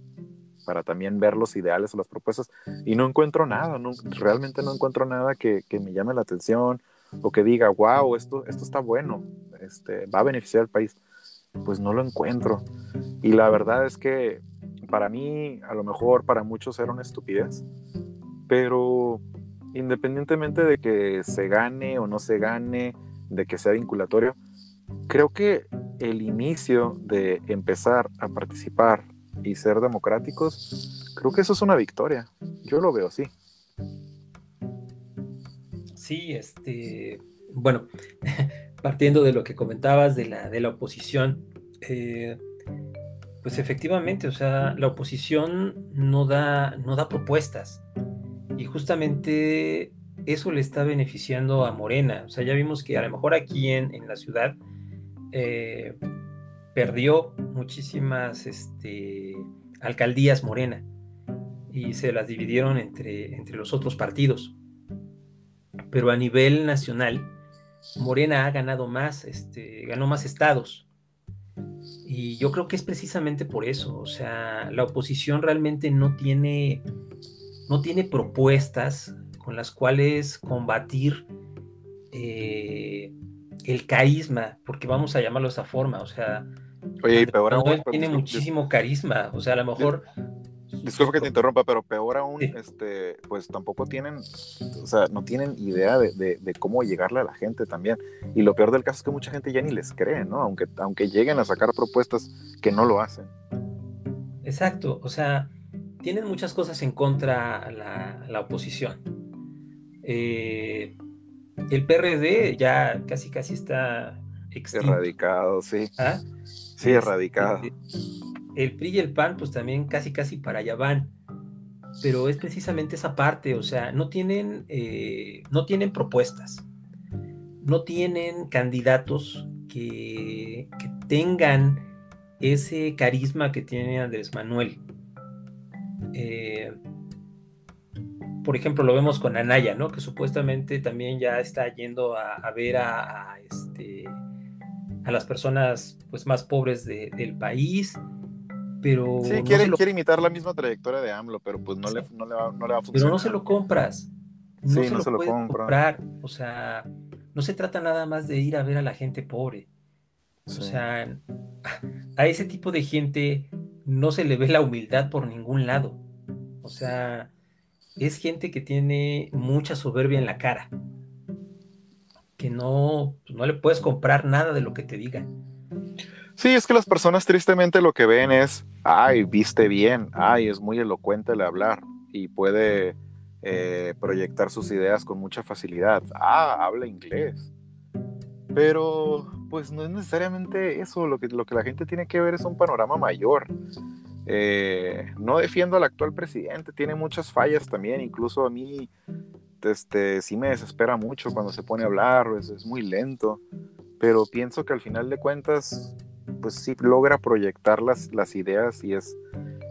para también ver los ideales o las propuestas. Y no encuentro nada, no, realmente no encuentro nada que, me llame la atención o que diga, wow, esto, esto está bueno, este, va a beneficiar al país. Pues no lo encuentro. Y la verdad es que para mí, a lo mejor para muchos era una estupidez, pero independientemente de que se gane o no se gane, de que sea vinculatorio, creo que el inicio de empezar a participar y ser democráticos, creo que eso es una victoria. Yo lo veo así. Sí, este, bueno, partiendo de lo que comentabas de la, de la oposición, eh, pues efectivamente, o sea, la oposición no da, no da propuestas. Y justamente eso le está beneficiando a Morena. O sea, ya vimos que a lo mejor aquí en, en la ciudad eh, perdió muchísimas este, alcaldías Morena y se las dividieron entre, entre los otros partidos. Pero a nivel nacional, Morena ha ganado más, este, ganó más estados. Y yo creo que es precisamente por eso. O sea, la oposición realmente no tiene, no tiene propuestas con las cuales combatir eh, el carisma, porque vamos a llamarlo de esa forma. O sea, Oye, y peor aún. Tiene muchísimo carisma. O sea, a lo mejor. Disculpa que te interrumpa, pero peor aún, este, pues tampoco tienen, o sea, no tienen idea de, cómo llegarle a la gente también. Y lo peor del caso es que mucha gente ya ni les cree, ¿no? Aunque, aunque lleguen a sacar propuestas que no lo hacen. Exacto, o sea, tienen muchas cosas en contra la, la oposición. Eh, el PRD ya casi casi está Erradicado, sí. ¿Ah? Sí, erradicado. El PRI y el PAN, pues también casi casi para allá van. Pero es precisamente esa parte, o sea, no tienen, eh, no tienen propuestas, no tienen candidatos que, tengan ese carisma que tiene Andrés Manuel. Eh, por ejemplo, lo vemos con Anaya, ¿no? Que supuestamente también ya está yendo a, ver a, este, a las personas pues, más pobres del país, pero... Sí, quiere, quiere, imitar la misma trayectoria de AMLO, pero pues no, le, no, le, va, a funcionar. Pero no se lo compras. No se no lo se lo comprar. O sea, no se trata nada más de ir a ver a la gente pobre. O sea, a ese tipo de gente no se le ve la humildad por ningún lado. O sea, es gente que tiene mucha soberbia en la cara que no, pues, no le puedes comprar nada de lo que te digan. Sí, es que las personas tristemente lo que ven es, ay, viste bien, ay, es muy elocuente el hablar y puede eh, proyectar sus ideas con mucha facilidad. Ah, habla inglés. Pero, pues no es necesariamente eso, lo que, lo que la gente tiene que ver es un panorama mayor. Eh, no defiendo al actual presidente, tiene muchas fallas también, incluso a mí este, sí me desespera mucho cuando se pone a hablar, es, muy lento, pero pienso que al final de cuentas, pues sí logra proyectar las, las ideas y es,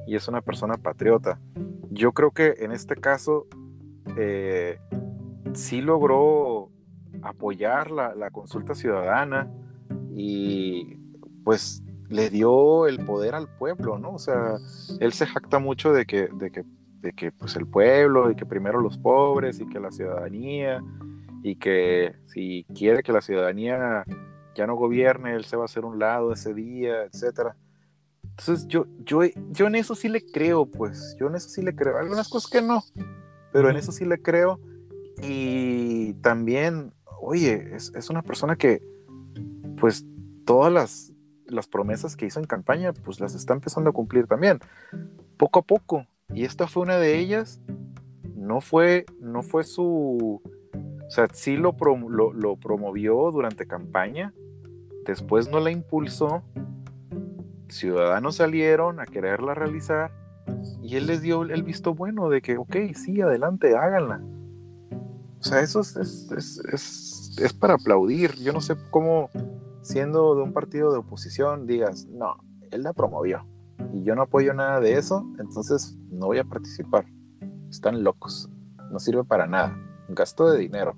y es una persona patriota. Yo creo que en este caso eh, sí logró apoyar la, la, consulta ciudadana y pues le dio el poder al pueblo, ¿no? O sea, él se jacta mucho de que, de que de que pues el pueblo y que primero los pobres y que la ciudadanía y que si quiere que la ciudadanía ya no gobierne, él se va a hacer un lado ese día, etcétera. Entonces yo, yo, yo en eso sí le creo, pues, yo en eso sí le creo. Algunas cosas que no, pero en eso sí le creo. Y también, oye, es, es una persona que, pues, todas las, las promesas que hizo en campaña, pues las está empezando a cumplir también, poco a poco. Y esta fue una de ellas. No fue, no fue su. O sea, sí lo, lo, promovió durante campaña. Después no la impulsó. Ciudadanos salieron a quererla realizar. Y él les dio el visto bueno de que, ok, sí, adelante, háganla. O sea, eso es, es, es, es para aplaudir. Yo no sé cómo, siendo de un partido de oposición, digas, no, él la promovió y yo no apoyo nada de eso, entonces no voy a participar. Están locos. No sirve para nada. Gasto de dinero.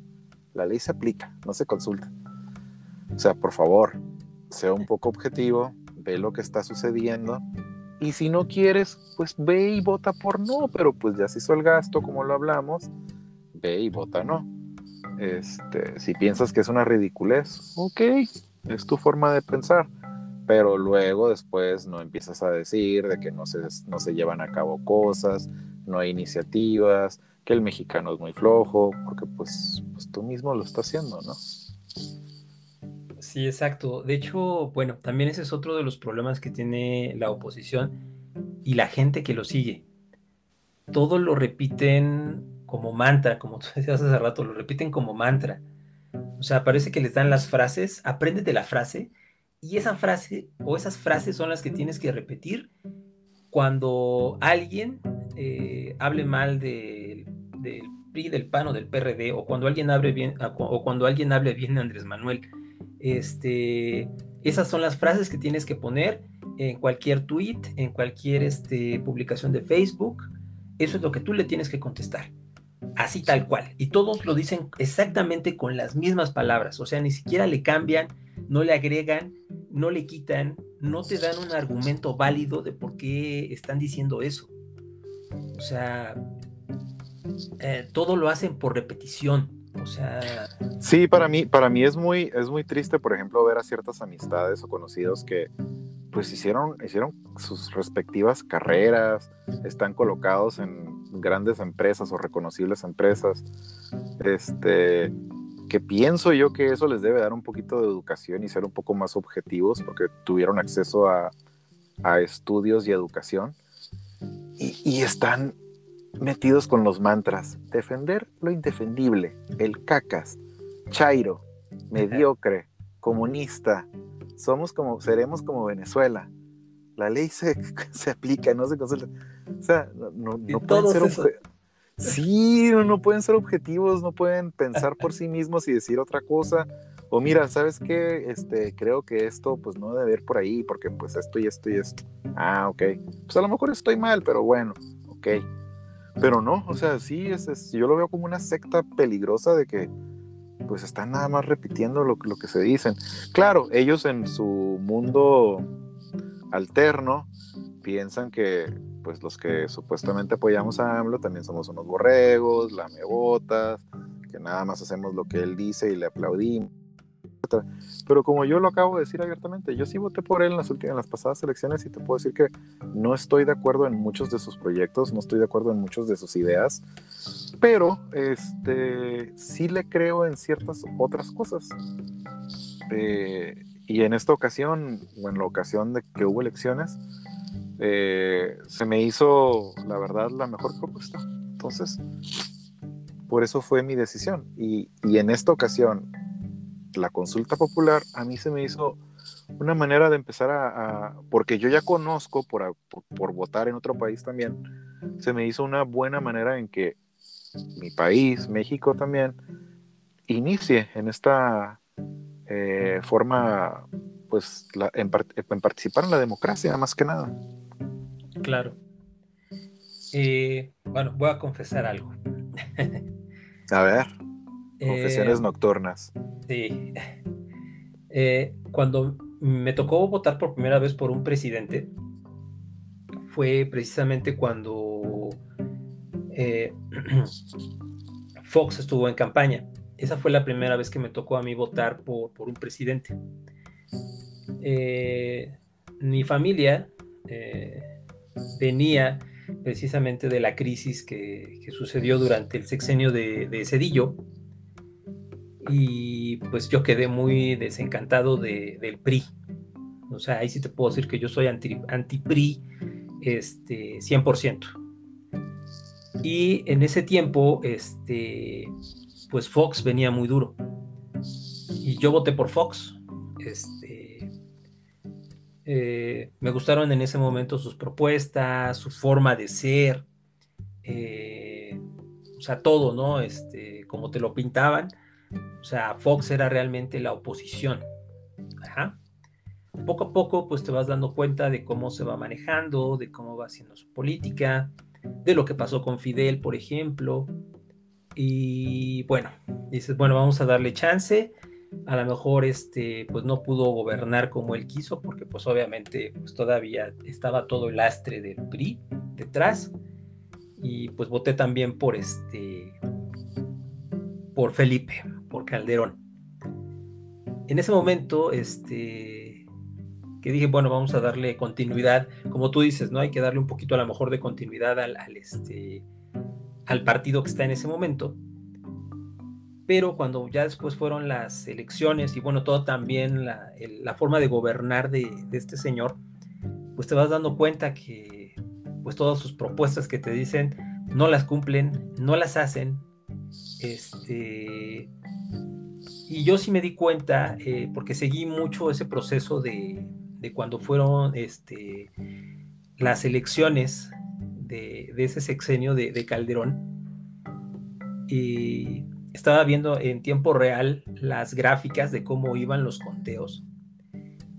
La ley se aplica, no se consulta. O sea, por favor, sea un poco objetivo, ve lo que está sucediendo. Y si no quieres, pues ve y vota por no, pero pues ya se hizo el gasto, como lo hablamos, ve y vota no. Este, si piensas que es una ridiculez, ok, es tu forma de pensar pero luego después no empiezas a decir de que no se, no se llevan a cabo cosas, no hay iniciativas, que el mexicano es muy flojo, porque pues, pues tú mismo lo estás haciendo, ¿no? Sí, exacto. De hecho, bueno, también ese es otro de los problemas que tiene la oposición y la gente que lo sigue. Todo lo repiten como mantra, como tú decías hace rato, lo repiten como mantra. O sea, parece que les dan las frases, apréndete la frase, y esa frase o esas frases son las que tienes que repetir cuando alguien eh, hable mal del, PRI, del PAN o del PRD, o cuando alguien hable bien, o cuando alguien hable bien de Andrés Manuel. Este, esas son las frases que tienes que poner en cualquier tweet, en cualquier este, publicación de Facebook. Eso es lo que tú le tienes que contestar. Así tal cual. Y todos lo dicen exactamente con las mismas palabras. O sea, ni siquiera le cambian, no le agregan, no le quitan, no te dan un argumento válido de por qué están diciendo eso. O sea, eh, todo lo hacen por repetición. O sea. Sí, para mí, para mí es muy, es muy triste, por ejemplo, ver a ciertas amistades o conocidos que pues hicieron, hicieron sus respectivas carreras, están colocados en grandes empresas o reconocibles empresas. Este, que pienso yo que eso les debe dar un poquito de educación y ser un poco más objetivos porque tuvieron acceso a, a estudios y educación y, y, están metidos con los mantras. Defender lo indefendible, el cacas, chairo, mediocre, comunista. Somos como, seremos como Venezuela. La ley se, se aplica, no se consulta. O sea, no, no pueden ser Sí, no, pueden ser objetivos, no pueden pensar por sí mismos y decir otra cosa. O mira, ¿sabes qué? Este, creo que esto pues no debe ir por ahí porque pues esto y esto y esto. Ah, ok. Pues a lo mejor estoy mal, pero bueno, ok. Pero no, o sea, sí, es, yo lo veo como una secta peligrosa de que pues están nada más repitiendo lo, lo que se dicen. Claro, ellos en su mundo alterno piensan que pues los que supuestamente apoyamos a AMLO también somos unos borregos, lamebotas, que nada más hacemos lo que él dice y le aplaudimos. Pero como yo lo acabo de decir abiertamente, yo sí voté por él en las últimas, en las pasadas elecciones y te puedo decir que no estoy de acuerdo en muchos de sus proyectos, no estoy de acuerdo en muchos de sus ideas, pero este sí le creo en ciertas otras cosas. Eh, y en esta ocasión, o en la ocasión de que hubo elecciones, eh, se me hizo, la verdad, la mejor propuesta. Entonces, por eso fue mi decisión. Y, y en esta ocasión, la consulta popular a mí se me hizo una manera de empezar a, porque yo ya conozco por, por, votar en otro país también, se me hizo una buena manera en que mi país, México también, inicie en esta eh, forma, pues, en, participar en la democracia, más que nada. Claro. Eh, bueno, voy a confesar algo. a ver. Confesiones eh, nocturnas. Sí. Eh, cuando me tocó votar por primera vez por un presidente, fue precisamente cuando Fox estuvo en campaña. Esa fue la primera vez que me tocó a mí votar por, por un presidente. mi familia venía precisamente de la crisis que, sucedió durante el sexenio de, de Cedillo y pues yo quedé muy desencantado del PRI. O sea, ahí sí te puedo decir que yo soy anti-PRI este, 100%. Y en ese tiempo, este, pues Fox venía muy duro. Y yo voté por Fox. Este, eh, me gustaron en ese momento sus propuestas, su forma de ser, eh, o sea, todo, ¿no? Este, como te lo pintaban. O sea, Fox era realmente la oposición. Poco a poco, pues te vas dando cuenta de cómo se va manejando, de cómo va haciendo su política, de lo que pasó con Fidel, por ejemplo. Y bueno, dices, bueno, vamos a darle chance. A lo mejor este, pues no pudo gobernar como él quiso, porque pues obviamente pues todavía estaba todo el lastre del PRI detrás. Y pues voté también por este, por Felipe, por Calderón. En ese momento, este, que dije, bueno, vamos a darle continuidad, como tú dices, ¿no? Hay que darle un poquito a lo mejor de continuidad al, este, al partido que está en ese momento. Pero cuando ya después fueron las elecciones y bueno, todo también la, la forma de gobernar de, de, este señor, pues te vas dando cuenta que pues todas sus propuestas que te dicen, no las cumplen, no las hacen. Este, y yo sí me di cuenta, eh, porque seguí mucho ese proceso de, cuando fueron este, las elecciones de, ese sexenio de, de, Calderón. Y estaba viendo en tiempo real las gráficas de cómo iban los conteos.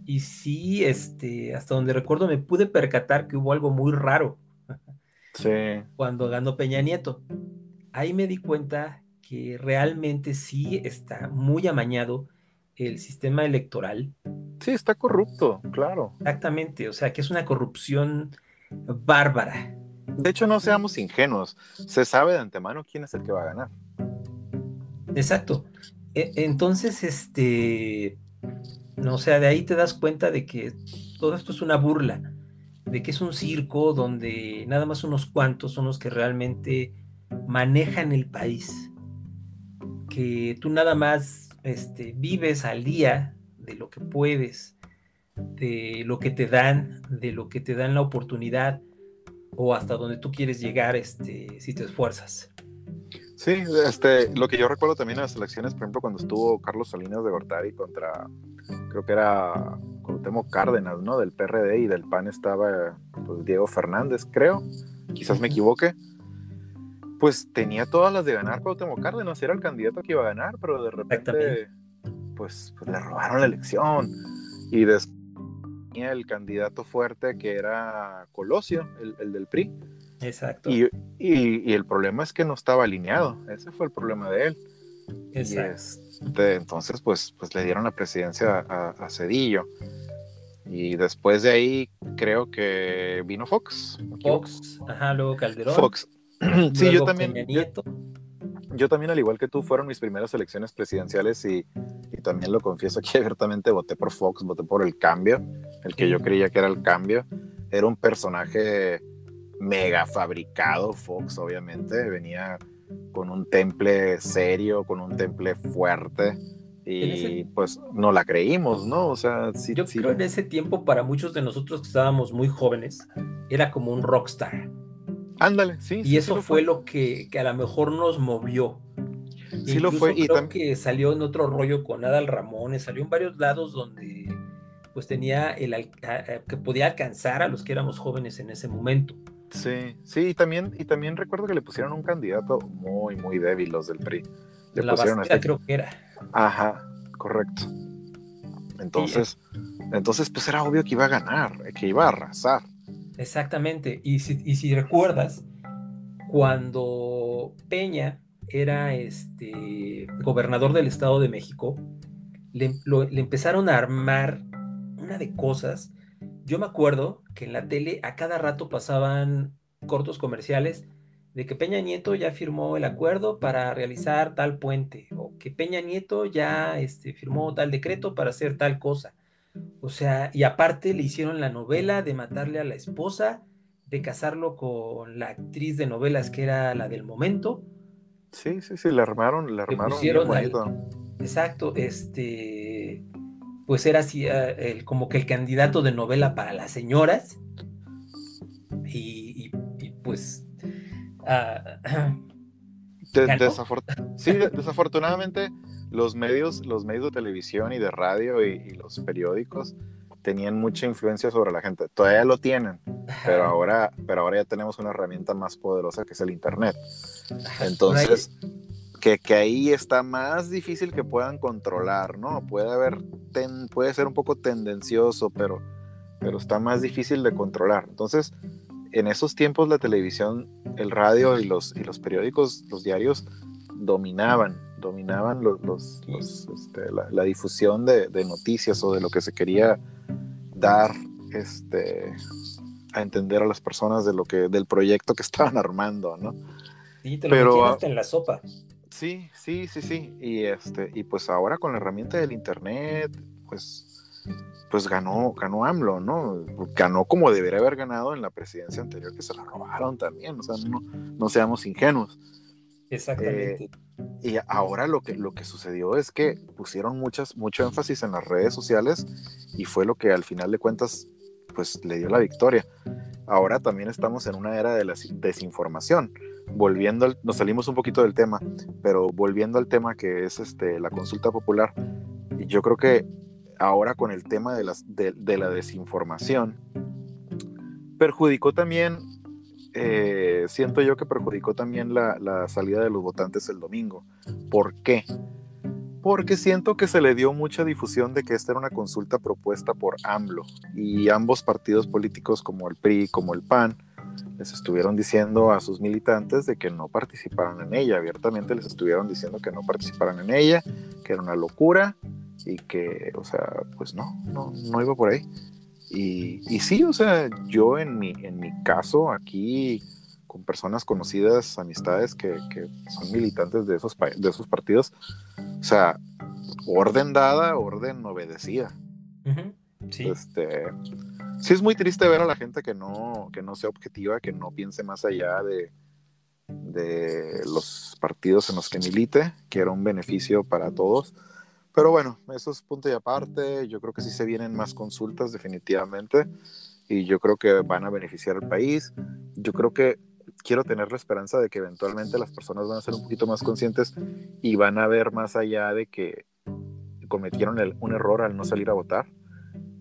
Y sí, este, hasta donde recuerdo me pude percatar que hubo algo muy raro. Sí. Cuando ganó Peña Nieto. Ahí me di cuenta que realmente sí está muy amañado el sistema electoral. Sí, está corrupto, claro. Exactamente, o sea que es una corrupción bárbara. De hecho, no seamos ingenuos, se sabe de antemano quién es el que va a ganar. Exacto. E, entonces, este, no, o sea, de ahí te das cuenta de que todo esto es una burla, de que es un circo donde nada más unos cuantos son los que realmente manejan el país que tú nada más este, vives al día de lo que puedes, de lo que te dan, de lo que te dan la oportunidad o hasta donde tú quieres llegar este, si te esfuerzas. Sí, este, lo que yo recuerdo también en las elecciones, por ejemplo, cuando estuvo Carlos Salinas de Gortari contra, creo que era Cuauhtémoc Cárdenas, ¿no? Del PRD y del PAN estaba pues, Diego Fernández, creo, quizás me equivoque pues tenía todas las de ganar Cuauhtémoc Cárdenas, era el candidato que iba a ganar, pero de repente pues, pues, le robaron la elección y después tenía el candidato fuerte que era Colosio, el, del PRI. Exacto. Y, el problema es que no estaba alineado, ese fue el problema de él. Exacto. Este, entonces pues, pues le dieron la presidencia a, a Cedillo. Y después de ahí creo que vino Fox. Fox, ajá, luego Calderón. Fox, sí, yo también. Yo, también, al igual que tú, fueron mis primeras elecciones presidenciales y, también lo confieso aquí abiertamente, voté por Fox, voté por el cambio, el que yo creía que era el cambio. Era un personaje mega fabricado, Fox, obviamente, venía con un temple serio, con un temple fuerte. Y pues no la creímos, ¿no? O sea, sí. Yo creo en ese tiempo, para muchos de nosotros que estábamos muy jóvenes, era como un rockstar. Ándale, sí. Y eso fue, lo que, a lo mejor nos movió. Sí lo fue. Y creo que salió en otro rollo con Adal Ramones, salió en varios lados donde pues tenía el que podía alcanzar a los que éramos jóvenes en ese momento. Sí, sí, y también, y también recuerdo que le pusieron un candidato muy, muy débil los del PRI. Le la pusieron este... creo que era. Ajá, correcto. Entonces, entonces, pues era obvio que iba a ganar, que iba a arrasar. Exactamente. Y si, recuerdas, cuando Peña era este gobernador del Estado de México, le, empezaron a armar una de cosas. Yo me acuerdo que en la tele a cada rato pasaban cortos comerciales de que Peña Nieto ya firmó el acuerdo para realizar tal puente, o que Peña Nieto ya este, firmó tal decreto para hacer tal cosa. O sea, y aparte le hicieron la novela de matarle a la esposa, de casarlo con la actriz de novelas que era la del momento. Sí, sí, sí, le armaron, le armaron. exacto, este, pues era así, eh, como que el candidato de novela para las señoras. Y, pues... Uh, sí, desafortunadamente los medios, los medios de televisión y de radio y, los periódicos tenían mucha influencia sobre la gente. Todavía lo tienen, pero ahora, pero ahora ya tenemos una herramienta más poderosa que es el Internet. Entonces, que, que, ahí está más difícil que puedan controlar, ¿no? Puede haber, puede ser un poco tendencioso, pero, pero está más difícil de controlar. Entonces, en esos tiempos la televisión, el radio y los, y los periódicos, los diarios, dominaban dominaban los, este, la, difusión de, noticias o de lo que se quería dar este, a entender a las personas de lo que, del proyecto que estaban armando, ¿no? Sí, te lo Pero, hasta en la sopa. Sí, sí, sí, sí. Y este, y pues ahora con la herramienta del internet, pues pues ganó, ganó AMLO, ¿no? Ganó como debería haber ganado en la presidencia anterior, que se la robaron también, o sea, no, no seamos ingenuos. Exactamente. Y ahora lo que, lo que sucedió es que pusieron muchas, mucho énfasis en las redes sociales y fue lo que al final de cuentas pues le dio la victoria. Ahora también estamos en una era de la desinformación. volviendo, nos salimos un poquito del tema, pero volviendo al tema que es este, la consulta popular, yo creo que ahora con el tema de, las, de, la desinformación, perjudicó también, eh, siento yo que perjudicó también la, salida de los votantes el domingo. ¿Por qué? porque siento que se le dio mucha difusión de que esta era una consulta propuesta por AMLO y ambos partidos políticos como el PRI como el PAN les estuvieron diciendo a sus militantes de que no participaran en ella, abiertamente les estuvieron diciendo que no participaran en ella, que era una locura y que, o sea, pues no, no, no iba por ahí. Y, y sí, o sea, yo en mi, en mi caso aquí con personas conocidas, amistades que, que son militantes de esos, de esos partidos, o sea, orden dada, orden obedecida. Sí. Este, sí es muy triste ver a la gente que no, que no sea objetiva, que no piense más allá de, de los partidos en los que milite, que era un beneficio para todos. Pero bueno, eso es punto y aparte. Yo creo que sí se vienen más consultas definitivamente y yo creo que van a beneficiar al país. Yo creo que quiero tener la esperanza de que eventualmente las personas van a ser un poquito más conscientes y van a ver más allá de que cometieron un error al no salir a votar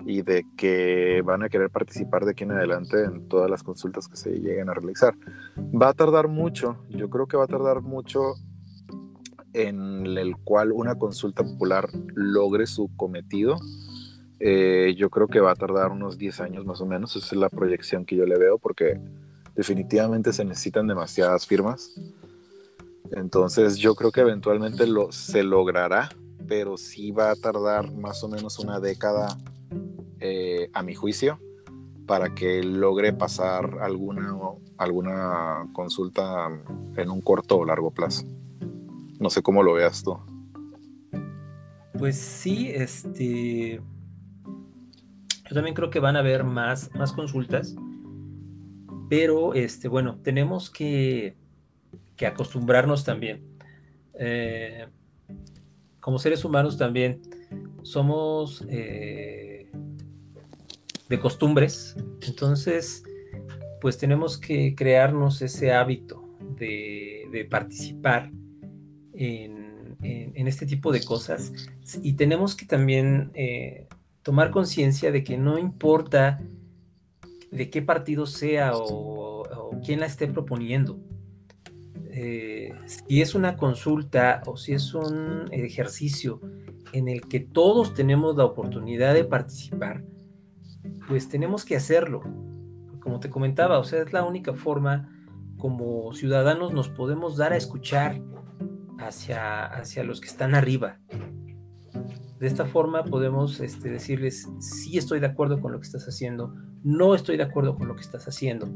y de que van a querer participar de aquí en adelante en todas las consultas que se lleguen a realizar. Va a tardar mucho, yo creo que va a tardar mucho en el cual una consulta popular logre su cometido. Eh, yo creo que va a tardar unos 10 años más o menos, esa es la proyección que yo le veo, porque definitivamente se necesitan demasiadas firmas. Entonces yo creo que eventualmente lo, se logrará, pero sí va a tardar más o menos una década, eh, a mi juicio, para que logre pasar alguna, alguna consulta en un corto o largo plazo. No sé cómo lo veas tú. Pues sí, este. Yo también creo que van a haber más, más consultas. Pero, este, bueno, tenemos que, acostumbrarnos también. Eh, como seres humanos también somos eh, de costumbres, entonces pues tenemos que crearnos ese hábito de, participar en, este tipo de cosas y tenemos que también eh, tomar conciencia de que no importa de qué partido sea o, quién la esté proponiendo. Eh, si es una consulta o si es un ejercicio en el que todos tenemos la oportunidad de participar, pues tenemos que hacerlo. Como te comentaba, o sea, es la única forma como ciudadanos nos podemos dar a escuchar hacia, hacia los que están arriba. De esta forma podemos este, decirles, sí estoy de acuerdo con lo que estás haciendo, no estoy de acuerdo con lo que estás haciendo.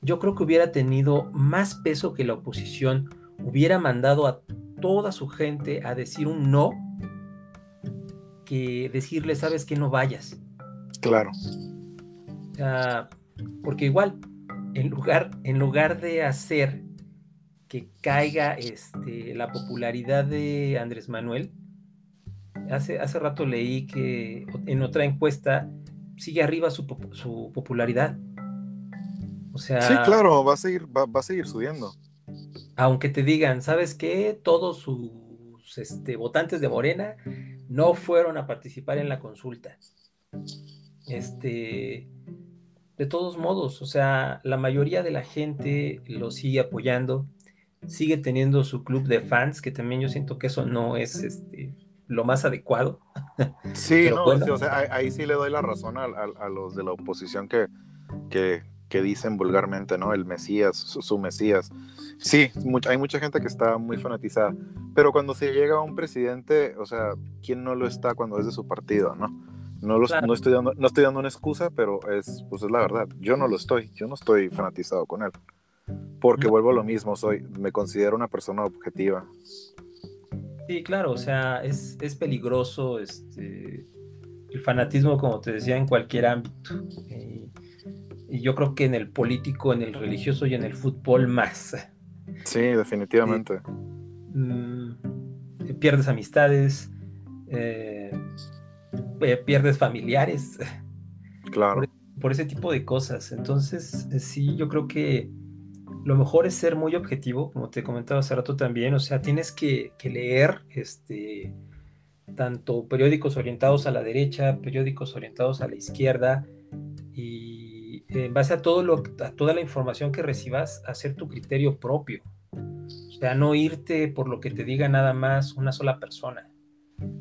Yo creo que hubiera tenido más peso que la oposición hubiera mandado a toda su gente a decir un no que decirle, sabes que no vayas. Claro. porque igual, en lugar, en lugar de hacer que caiga este, la popularidad de Andrés Manuel, hace, hace rato leí que en otra encuesta sigue arriba su, popularidad. O sea. Sí, claro, va a seguir, va, a seguir subiendo. Aunque te digan, ¿sabes qué? Todos sus este, votantes de Morena no fueron a participar en la consulta. Este. De todos modos, o sea, la mayoría de la gente lo sigue apoyando, sigue teniendo su club de fans, que también yo siento que eso no es este, lo más adecuado. Sí, no, o sea, ahí, sí le doy la razón a, los de la oposición que, que, dicen vulgarmente, ¿no? El Mesías, su, Mesías. Sí, hay mucha gente que está muy fanatizada, pero cuando se llega a un presidente, o sea, ¿quién no lo está cuando es de su partido, no? No, no, estoy dando, no estoy dando una excusa, pero es, pues es la verdad. Yo no lo estoy, yo no estoy fanatizado con él. Porque vuelvo a lo mismo, soy, me considero una persona objetiva. Sí, claro, o sea, es, peligroso este, el fanatismo, como te decía, en cualquier ámbito. Y, yo creo que en el político, en el religioso y en el fútbol más. Sí, definitivamente. Mm, pierdes amistades, eh, eh, pierdes familiares. Claro. Por, ese tipo de cosas. Entonces, sí, yo creo que lo mejor es ser muy objetivo, como te comentaba hace rato también, o sea, tienes que, leer este, tanto periódicos orientados a la derecha, periódicos orientados a la izquierda, y en base a, todo lo, a toda la información que recibas, hacer tu criterio propio. O sea, no irte por lo que te diga nada más una sola persona.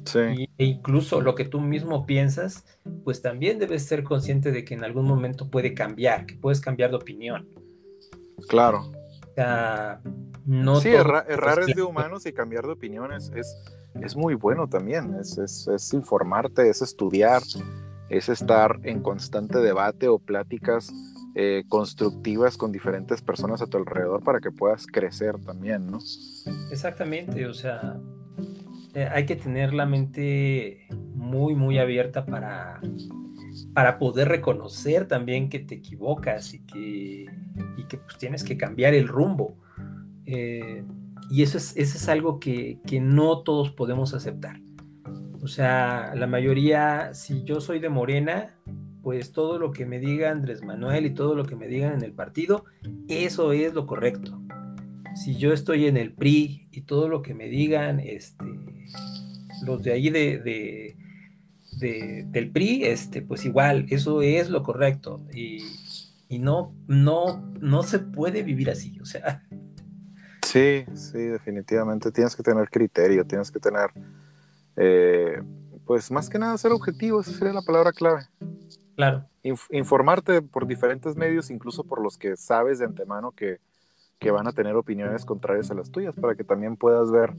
Sí. e incluso lo que tú mismo piensas, pues también debes ser consciente de que en algún momento puede cambiar, que puedes cambiar de opinión. Claro. O sea, no sí, errar es de humanos y cambiar de opiniones es, es muy bueno también. Es, es, es, informarte, es estudiar, es estar en constante debate o pláticas eh, constructivas con diferentes personas a tu alrededor para que puedas crecer también, ¿no? Exactamente, o sea, eh, hay que tener la mente muy, muy abierta para, para poder reconocer también que te equivocas y que, y que pues, tienes que cambiar el rumbo. Eh, y eso es, eso es algo que, que, no todos podemos aceptar. O sea, la mayoría, si yo soy de Morena, pues todo lo que me diga Andrés Manuel y todo lo que me digan en el partido, eso es lo correcto. Si yo estoy en el PRI y todo lo que me digan este, los de ahí de, del PRI, este, pues igual, eso es lo correcto. Y, no, no, no se puede vivir así, o sea. Sí, sí, definitivamente tienes que tener criterio, tienes que tener, eh, pues más que nada ser objetivo, esa sería la palabra clave. Claro. informarte por diferentes medios, incluso por los que sabes de antemano que, que van a tener opiniones contrarias a las tuyas, para que también puedas ver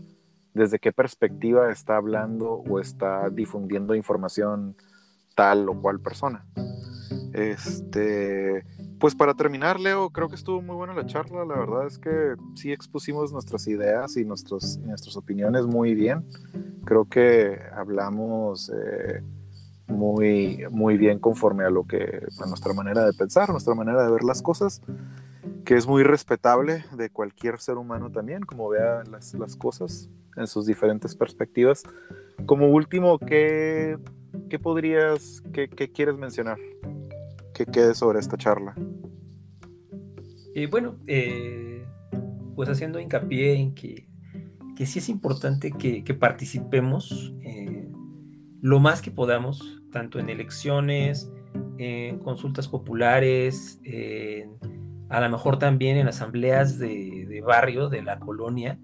desde qué perspectiva está hablando o está difundiendo información tal o cual persona. Este, pues para terminar, Leo, creo que estuvo muy buena la charla. La verdad es que sí expusimos nuestras ideas y, nuestros, nuestras opiniones muy bien. Creo que hablamos eh, muy, muy bien conforme a lo que a nuestra manera de pensar, nuestra manera de ver las cosas, que es muy respetable de cualquier ser humano también, como vea las, las cosas en sus diferentes perspectivas. Como último, ¿qué, qué podrías, qué, qué, quieres mencionar que quede sobre esta charla? Eh, bueno, eh, pues haciendo hincapié en que, que sí es importante que, que participemos eh, lo más que podamos, tanto en elecciones, en consultas populares, a lo mejor también en asambleas de, de barrio, de la colonia,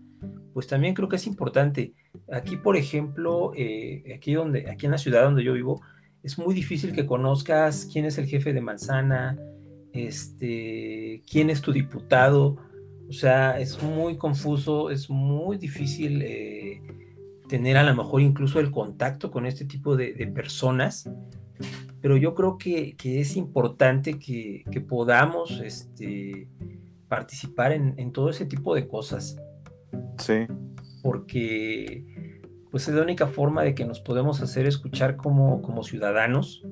pues también creo que es importante. Aquí, por ejemplo, eh, aquí, donde, aquí en la ciudad donde yo vivo, es muy difícil que conozcas quién es el jefe de manzana, este, quién es tu diputado. O sea, es muy confuso, es muy difícil eh, tener a lo mejor incluso el contacto con este tipo de, personas. Pero yo creo que, es importante que, podamos este, participar en todo ese tipo de cosas. Sí. Porque pues es la única forma de que nos podemos hacer escuchar como, como ciudadanos,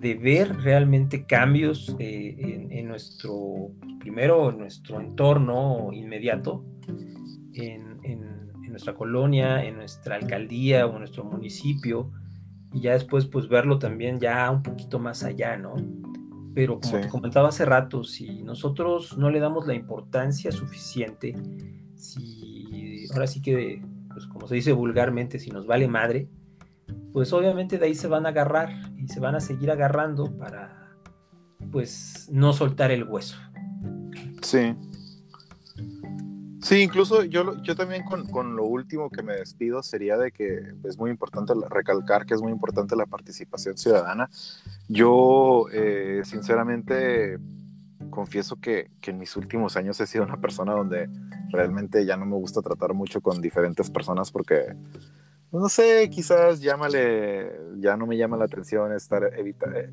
de ver realmente cambios eh, en, nuestro, primero en nuestro entorno inmediato, en, nuestra colonia, en nuestra alcaldía o en nuestro municipio, y ya después pues verlo también ya un poquito más allá, ¿no? Pero como te comentaba hace rato, si nosotros no le damos la importancia suficiente, si ahora sí que, pues como se dice vulgarmente, si nos vale madre, pues obviamente de ahí se van a agarrar y se van a seguir agarrando para, pues, no soltar el hueso. Sí. Sí, incluso yo, yo también con, lo último que me despido sería de que es muy importante recalcar que es muy importante la participación ciudadana. Yo, eh, sinceramente, confieso que, que, en mis últimos años he sido una persona donde realmente ya no me gusta tratar mucho con diferentes personas porque, pues, no sé, quizás llámale, ya no me llama la atención estar,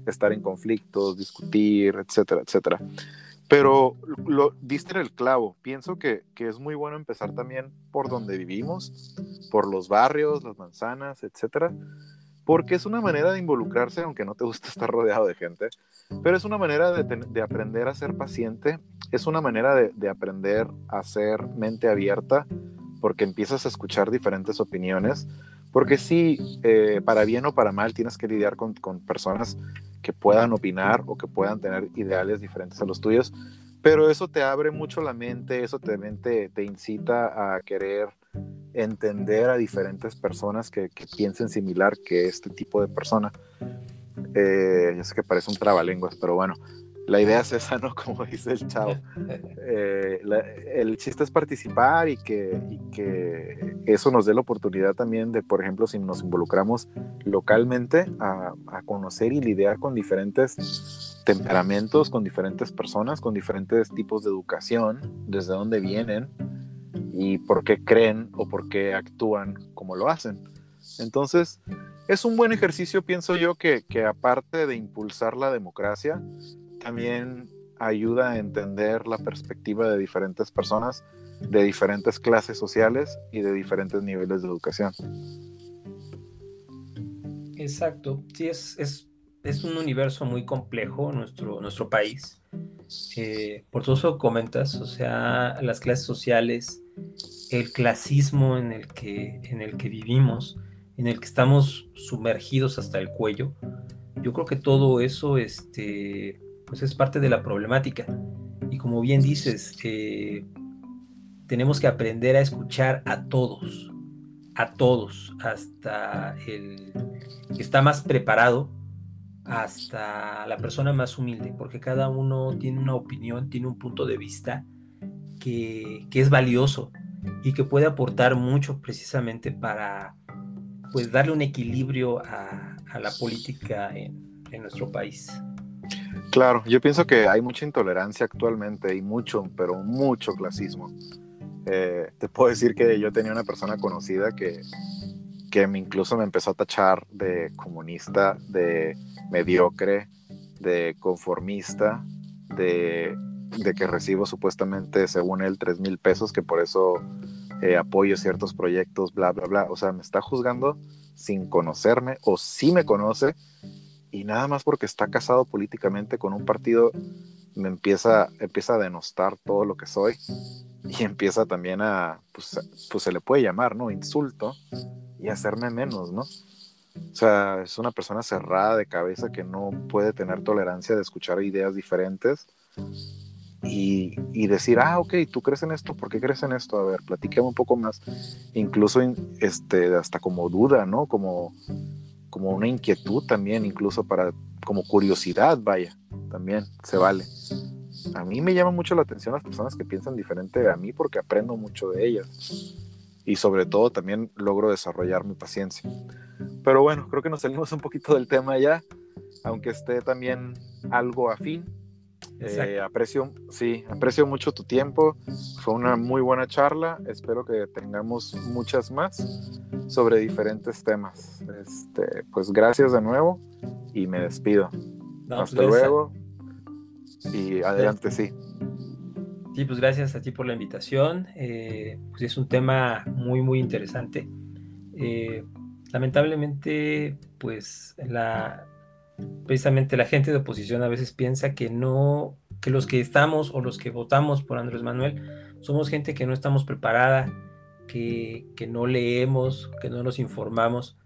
estar en conflictos, discutir, etcétera, etcétera. Pero lo diste en el clavo. Pienso que, que, es muy bueno empezar también por donde vivimos, por los barrios, las manzanas, etcétera porque es una manera de involucrarse, aunque no te gusta estar rodeado de gente, pero es una manera de, aprender a ser paciente, es una manera de, aprender a ser mente abierta, porque empiezas a escuchar diferentes opiniones, porque sí, eh, para bien o para mal, tienes que lidiar con, con personas que puedan opinar o que puedan tener ideales diferentes a los tuyos, pero eso te abre mucho la mente, eso te, te incita a querer entender a diferentes personas que, piensen similar que este tipo de persona. Eh, yo sé que parece un trabalenguas, pero bueno, la idea es esa, ¿no? Como dice el chavo. Eh, el chiste es participar y que, y que, eso nos dé la oportunidad también de, por ejemplo, si nos involucramos localmente a, a conocer y lidiar con diferentes temperamentos, con diferentes personas, con diferentes tipos de educación, desde dónde vienen y por qué creen o por qué actúan como lo hacen. Entonces, es un buen ejercicio, pienso yo, que, que aparte de impulsar la democracia, también ayuda a entender la perspectiva de diferentes personas, de diferentes clases sociales y de diferentes niveles de educación. Exacto, sí, es, es, es un universo muy complejo nuestro, nuestro país. Eh, por todo eso comentas, o sea, las clases sociales, el clasismo en el que, en el que vivimos, en el que estamos sumergidos hasta el cuello, yo creo que todo eso este, pues es parte de la problemática. Y como bien dices, eh, tenemos que aprender a escuchar a todos, a todos, hasta el que está más preparado, hasta la persona más humilde, porque cada uno tiene una opinión, tiene un punto de vista que, es valioso y que puede aportar mucho precisamente para pues darle un equilibrio a, la política en, nuestro país. Claro, yo pienso que hay mucha intolerancia actualmente y mucho, pero mucho clasismo. Eh, te puedo decir que yo tenía una persona conocida que, que me incluso me empezó a tachar de comunista, de mediocre, de conformista, de, de que recibo supuestamente, según él, 3 mil pesos, que por eso eh, apoyo ciertos proyectos, bla, bla, bla. O sea, me está juzgando sin conocerme o sí me conoce y nada más porque está casado políticamente con un partido me empieza, empieza a denostar todo lo que soy y empieza también a, pues, pues se le puede llamar, ¿no? Insulto y hacerme menos, ¿no? O sea, es una persona cerrada de cabeza que no puede tener tolerancia de escuchar ideas diferentes y, y, decir, ah, ok, tú crees en esto, ¿por qué crees en esto? A ver, platícame un poco más. Incluso este, hasta como duda, ¿no? Como, como una inquietud también, incluso para, como curiosidad, vaya, también se vale. A mí me llama mucho la atención las personas que piensan diferente a mí porque aprendo mucho de ellas. Y sobre todo también logro desarrollar mi paciencia. Pero bueno, creo que nos salimos un poquito del tema ya, aunque esté también algo afín. Eh, aprecio, sí, aprecio mucho tu tiempo. Fue una muy buena charla. Espero que tengamos muchas más sobre diferentes temas. Este, pues gracias de nuevo y me despido. Hasta pues, luego. Y adelante, sí. Sí, pues gracias a ti por la invitación. Eh, pues es un tema muy, muy interesante. Eh, lamentablemente, pues la, precisamente la gente de oposición a veces piensa que no, que los que estamos o los que votamos por Andrés Manuel somos gente que no estamos preparada, que, no leemos, que no nos informamos.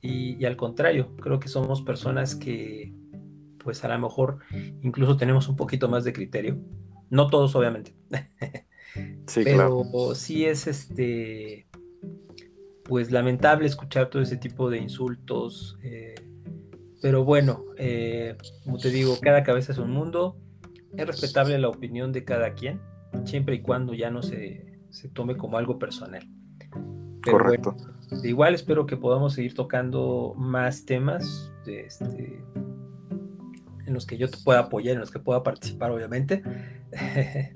Y, al contrario, creo que somos personas que, pues a lo mejor incluso tenemos un poquito más de criterio. No todos, obviamente. Sí, Pero sí es este, pues lamentable escuchar todo ese tipo de insultos. Eh, pero bueno, eh, como te digo, cada cabeza es un mundo. Es respetable la opinión de cada quien, siempre y cuando ya no se, tome como algo personal. Correcto. igual espero que podamos seguir tocando más temas este, en los que yo te pueda apoyar, en los que pueda participar, obviamente.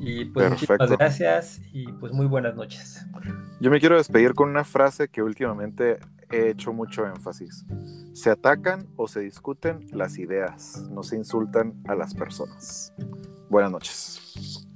y pues muchas gracias y pues muy buenas noches. Yo me quiero despedir con una frase que últimamente he hecho mucho énfasis. Se atacan o se discuten las ideas, no se insultan a las personas. Buenas noches.